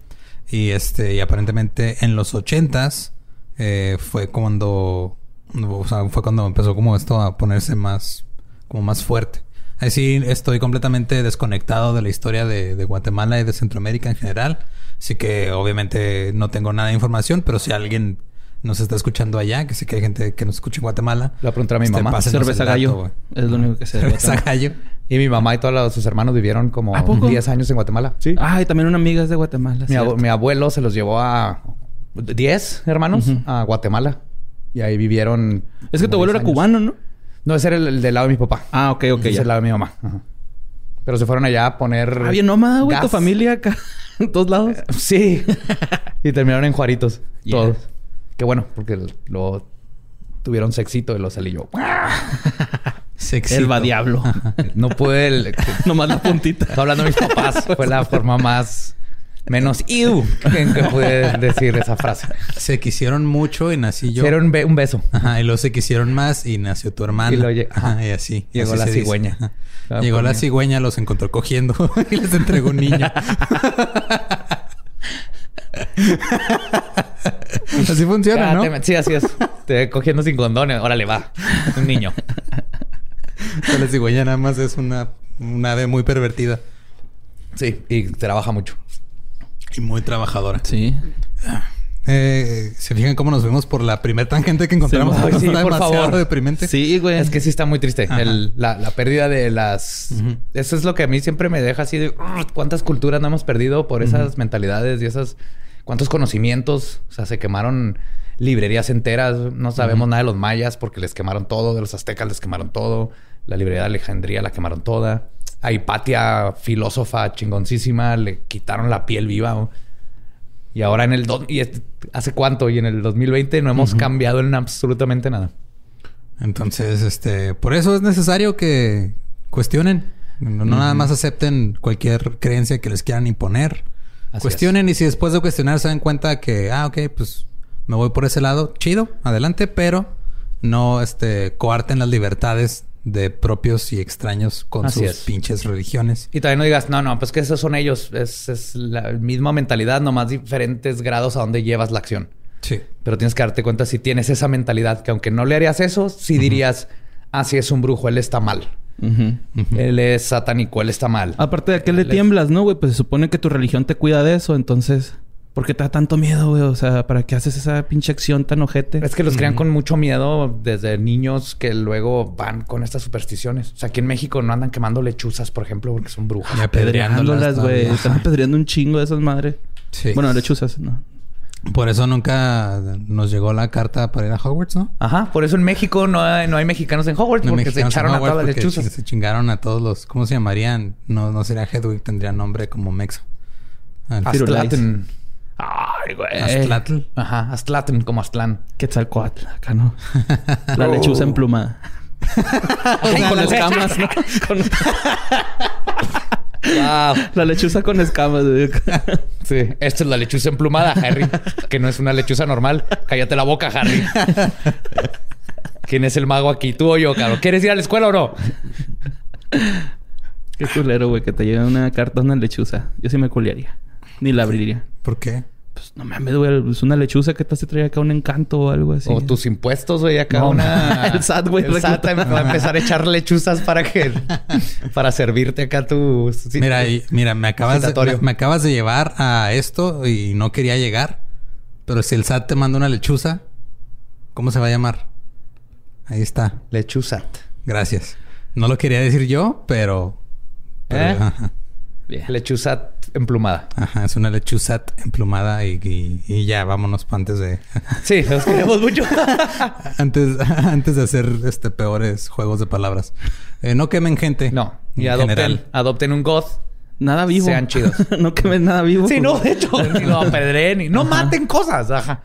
Y este, y aparentemente en los ochentas eh, fue cuando, o sea, fue cuando empezó como esto a ponerse más, como más fuerte. Así estoy completamente desconectado de la historia de, de Guatemala y de Centroamérica en general. Así que obviamente no tengo nada de información, pero si alguien nos está escuchando allá, que sé que hay gente que nos escucha en Guatemala. Le voy a mi este, mamá. Cerveza gallo. es lo único que sé. Cerveza gallo. Y mi mamá y todos sus hermanos vivieron como 10 años en Guatemala. Sí. Ah, y también una amiga es de Guatemala. Mi, abuelo se los llevó a 10 hermanos a Guatemala. Y ahí vivieron. Es que tu abuelo era cubano, ¿no? No, ese era el, del lado de mi papá. Ah, ok, ok. Ese es el lado de mi mamá. Pero se fueron allá a poner. Ah, bien nómada, güey, tu familia acá. [laughs] en todos lados. Sí. [laughs] y terminaron en Juaritos. Todos. Qué bueno, porque lo tuvieron sexito y lo salí yo. [laughs] Sexito. El va diablo. no puede. El... Nomás la puntita. Estaba hablando de mis papás. Fue la forma más menos iu en que pude decir esa frase. Se quisieron mucho y nací yo. Hicieron un beso. Ajá, y luego se quisieron más y nació tu hermano. Y, Ajá, y así. Llegó la cigüeña. Llegó la cigüeña, los encontró cogiendo [laughs] y les entregó un niño. [laughs] así funciona, ¿no? sí, así es. Te cogiendo sin condones. Órale, va. Un niño. [laughs] la cigüeña nada más es una, una ave muy pervertida. Sí, y trabaja mucho. Y muy trabajadora. Sí. Eh, ¿Se fijan cómo nos vemos por la primer tangente que encontramos? Sí, [laughs] por favor. deprimente. Sí, güey. Es que sí está muy triste. la, pérdida de las... Eso es lo que a mí siempre me deja así de... ¿Cuántas culturas no hemos perdido por esas mentalidades y esas... ¿Cuántos conocimientos? O sea, se quemaron librerías enteras. No sabemos nada de los mayas porque les quemaron todo. De los aztecas les quemaron todo. La librería de Alejandría la quemaron toda. A Hipatia, filósofa chingoncísima, le quitaron la piel viva. Y ahora en el... y ¿Hace cuánto? Y en el 2020 no hemos cambiado en absolutamente nada. Entonces, este... Por eso es necesario que cuestionen. No, nada más acepten cualquier creencia que les quieran imponer. cuestionen y si después de cuestionar se dan cuenta que... Ah, ok, pues me voy por ese lado. Chido, adelante. Pero no, este... Coarten las libertades de propios y extraños con sus pinches religiones. Y también no digas, no, no, pues que esos son ellos. Es, la misma mentalidad, nomás diferentes grados a donde llevas la acción. Sí. Pero tienes que darte cuenta si tienes esa mentalidad, que aunque no le harías eso, sí dirías, ah, sí es un brujo, él está mal. Él es satánico, él está mal. Aparte de que le tiemblas, ¿no, güey? Pues se supone que tu religión te cuida de eso, entonces... ¿Por qué te da tanto miedo, güey? O sea, ¿para qué haces esa pinche acción tan ojete? Es que los crean con mucho miedo desde niños que luego van con estas supersticiones. O sea, aquí en México no andan quemando lechuzas, por ejemplo, porque son brujas. Y apedreándolas, güey. Están apedreando un chingo de esas madres. Sí. Bueno, lechuzas, no. Por eso nunca nos llegó la carta para ir a Hogwarts, ¿no? Ajá, por eso en México no hay, no hay mexicanos en Hogwarts, porque se echaron a todas las lechuzas. Se chingaron a todos los. ¿Cómo se llamarían? No, no sería Hedwig, tendría nombre como Mexo. Astlaten. Ay, güey. Astlatl. Ajá, Astlatl, como Aztlán. Quetzalcoatl, acá no. [laughs] La lechuza emplumada. [laughs] con escamas, ¿no? Wow. [laughs] La lechuza con escamas. sí, esta es la lechuza emplumada, Harry. Que no es una lechuza normal. Cállate la boca, Harry. ¿Quién es el mago aquí? ¿Tú o yo, cabrón? ¿Quieres ir a la escuela o no? Qué culero, güey, que te lleve una carta una lechuza. Yo sí me culiaría. Ni la abriría. ¿Por qué? Pues no me güey. Es una lechuza que te hace traer acá un encanto o algo así. O tus impuestos, güey, acá una. [laughs] el SAT, güey. El SAT va a empezar a echar lechuzas para que. [laughs] para servirte acá tu. Mira, mira, me acabas, de, me, acabas de llevar a esto y no quería llegar. Pero si el SAT te manda una lechuza, ¿cómo se va a llamar? Ahí está. Lechuzat. Gracias. No lo quería decir yo, pero. ¿Eh? Lechuzat emplumada. Ajá, es una lechuzat emplumada y, ya, vámonos antes de... [laughs] sí, nos queremos mucho. [laughs] antes, [laughs] antes de hacer este peores juegos de palabras. Eh, no quemen gente. No. Y adopten, adopten un goth. Nada vivo. Sean chidos. no quemen nada vivo. Sí, no, de hecho. no apedren y no maten cosas. Ajá.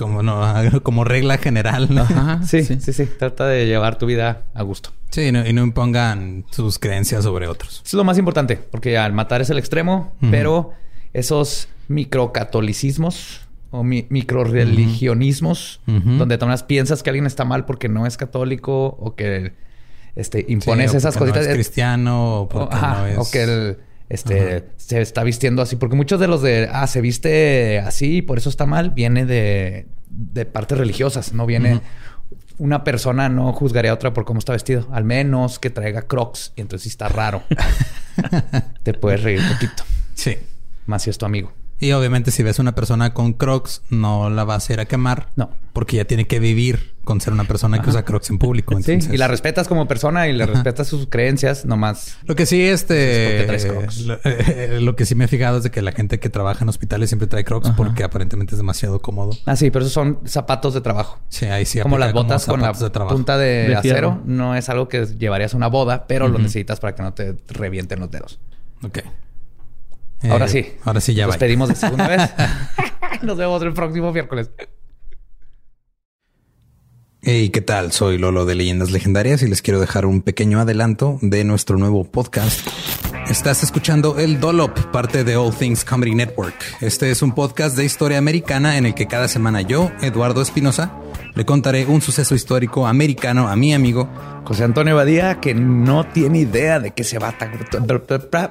Como no, [laughs] como regla general, ¿no? Ajá, sí, sí, sí, Trata de llevar tu vida a gusto. Sí, y no, impongan sus creencias sobre otros. es lo más importante, porque al matar es el extremo, pero esos microcatolicismos o mi microreligionismos, donde tomas piensas que alguien está mal porque no es católico o que este, impones esas cositas. No es cristiano o, porque no es... o que el, este, se está vistiendo así. Porque muchos de los de, ah, se viste así y por eso está mal, viene de, de partes religiosas, no viene... Una persona no juzgaría a otra por cómo está vestido, al menos que traiga crocs y entonces sí está raro. [laughs] Te puedes reír un poquito. Sí. Más si es tu amigo. Y obviamente si ves una persona con Crocs, no la vas a ir a quemar. No. Porque ya tiene que vivir con ser una persona que usa Crocs en público. [laughs] Sí, y la respetas como persona y le respetas sus creencias nomás. Lo que sí, este... Eh, lo, que sí me he fijado es de que la gente que trabaja en hospitales siempre trae Crocs porque aparentemente es demasiado cómodo. Ah, sí, pero esos son zapatos de trabajo. Sí, ahí sí. Como las botas con la punta de, acero. No es algo que llevarías a una boda, pero lo necesitas para que no te revienten los dedos. Ok. Ahora eh, sí. Ahora sí ya Nos pedimos de segunda vez. [laughs] Nos vemos el próximo miércoles. Hey, ¿qué tal? Soy Lolo de Leyendas Legendarias y les quiero dejar un pequeño adelanto de nuestro nuevo podcast. Estás escuchando El Dolop, parte de All Things Comedy Network. Este es un podcast de historia americana en el que cada semana yo, Eduardo Espinosa, le contaré un suceso histórico americano a mi amigo José Antonio Badía, que no tiene idea de qué se va a...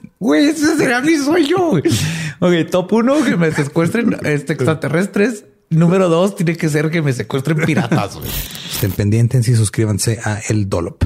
Güey, ese será [laughs] mi sueño. ok, top uno, que me secuestren este, extraterrestres. Número dos, tiene que ser que me secuestren piratas. Estén pendientes y suscríbanse a El Dolop.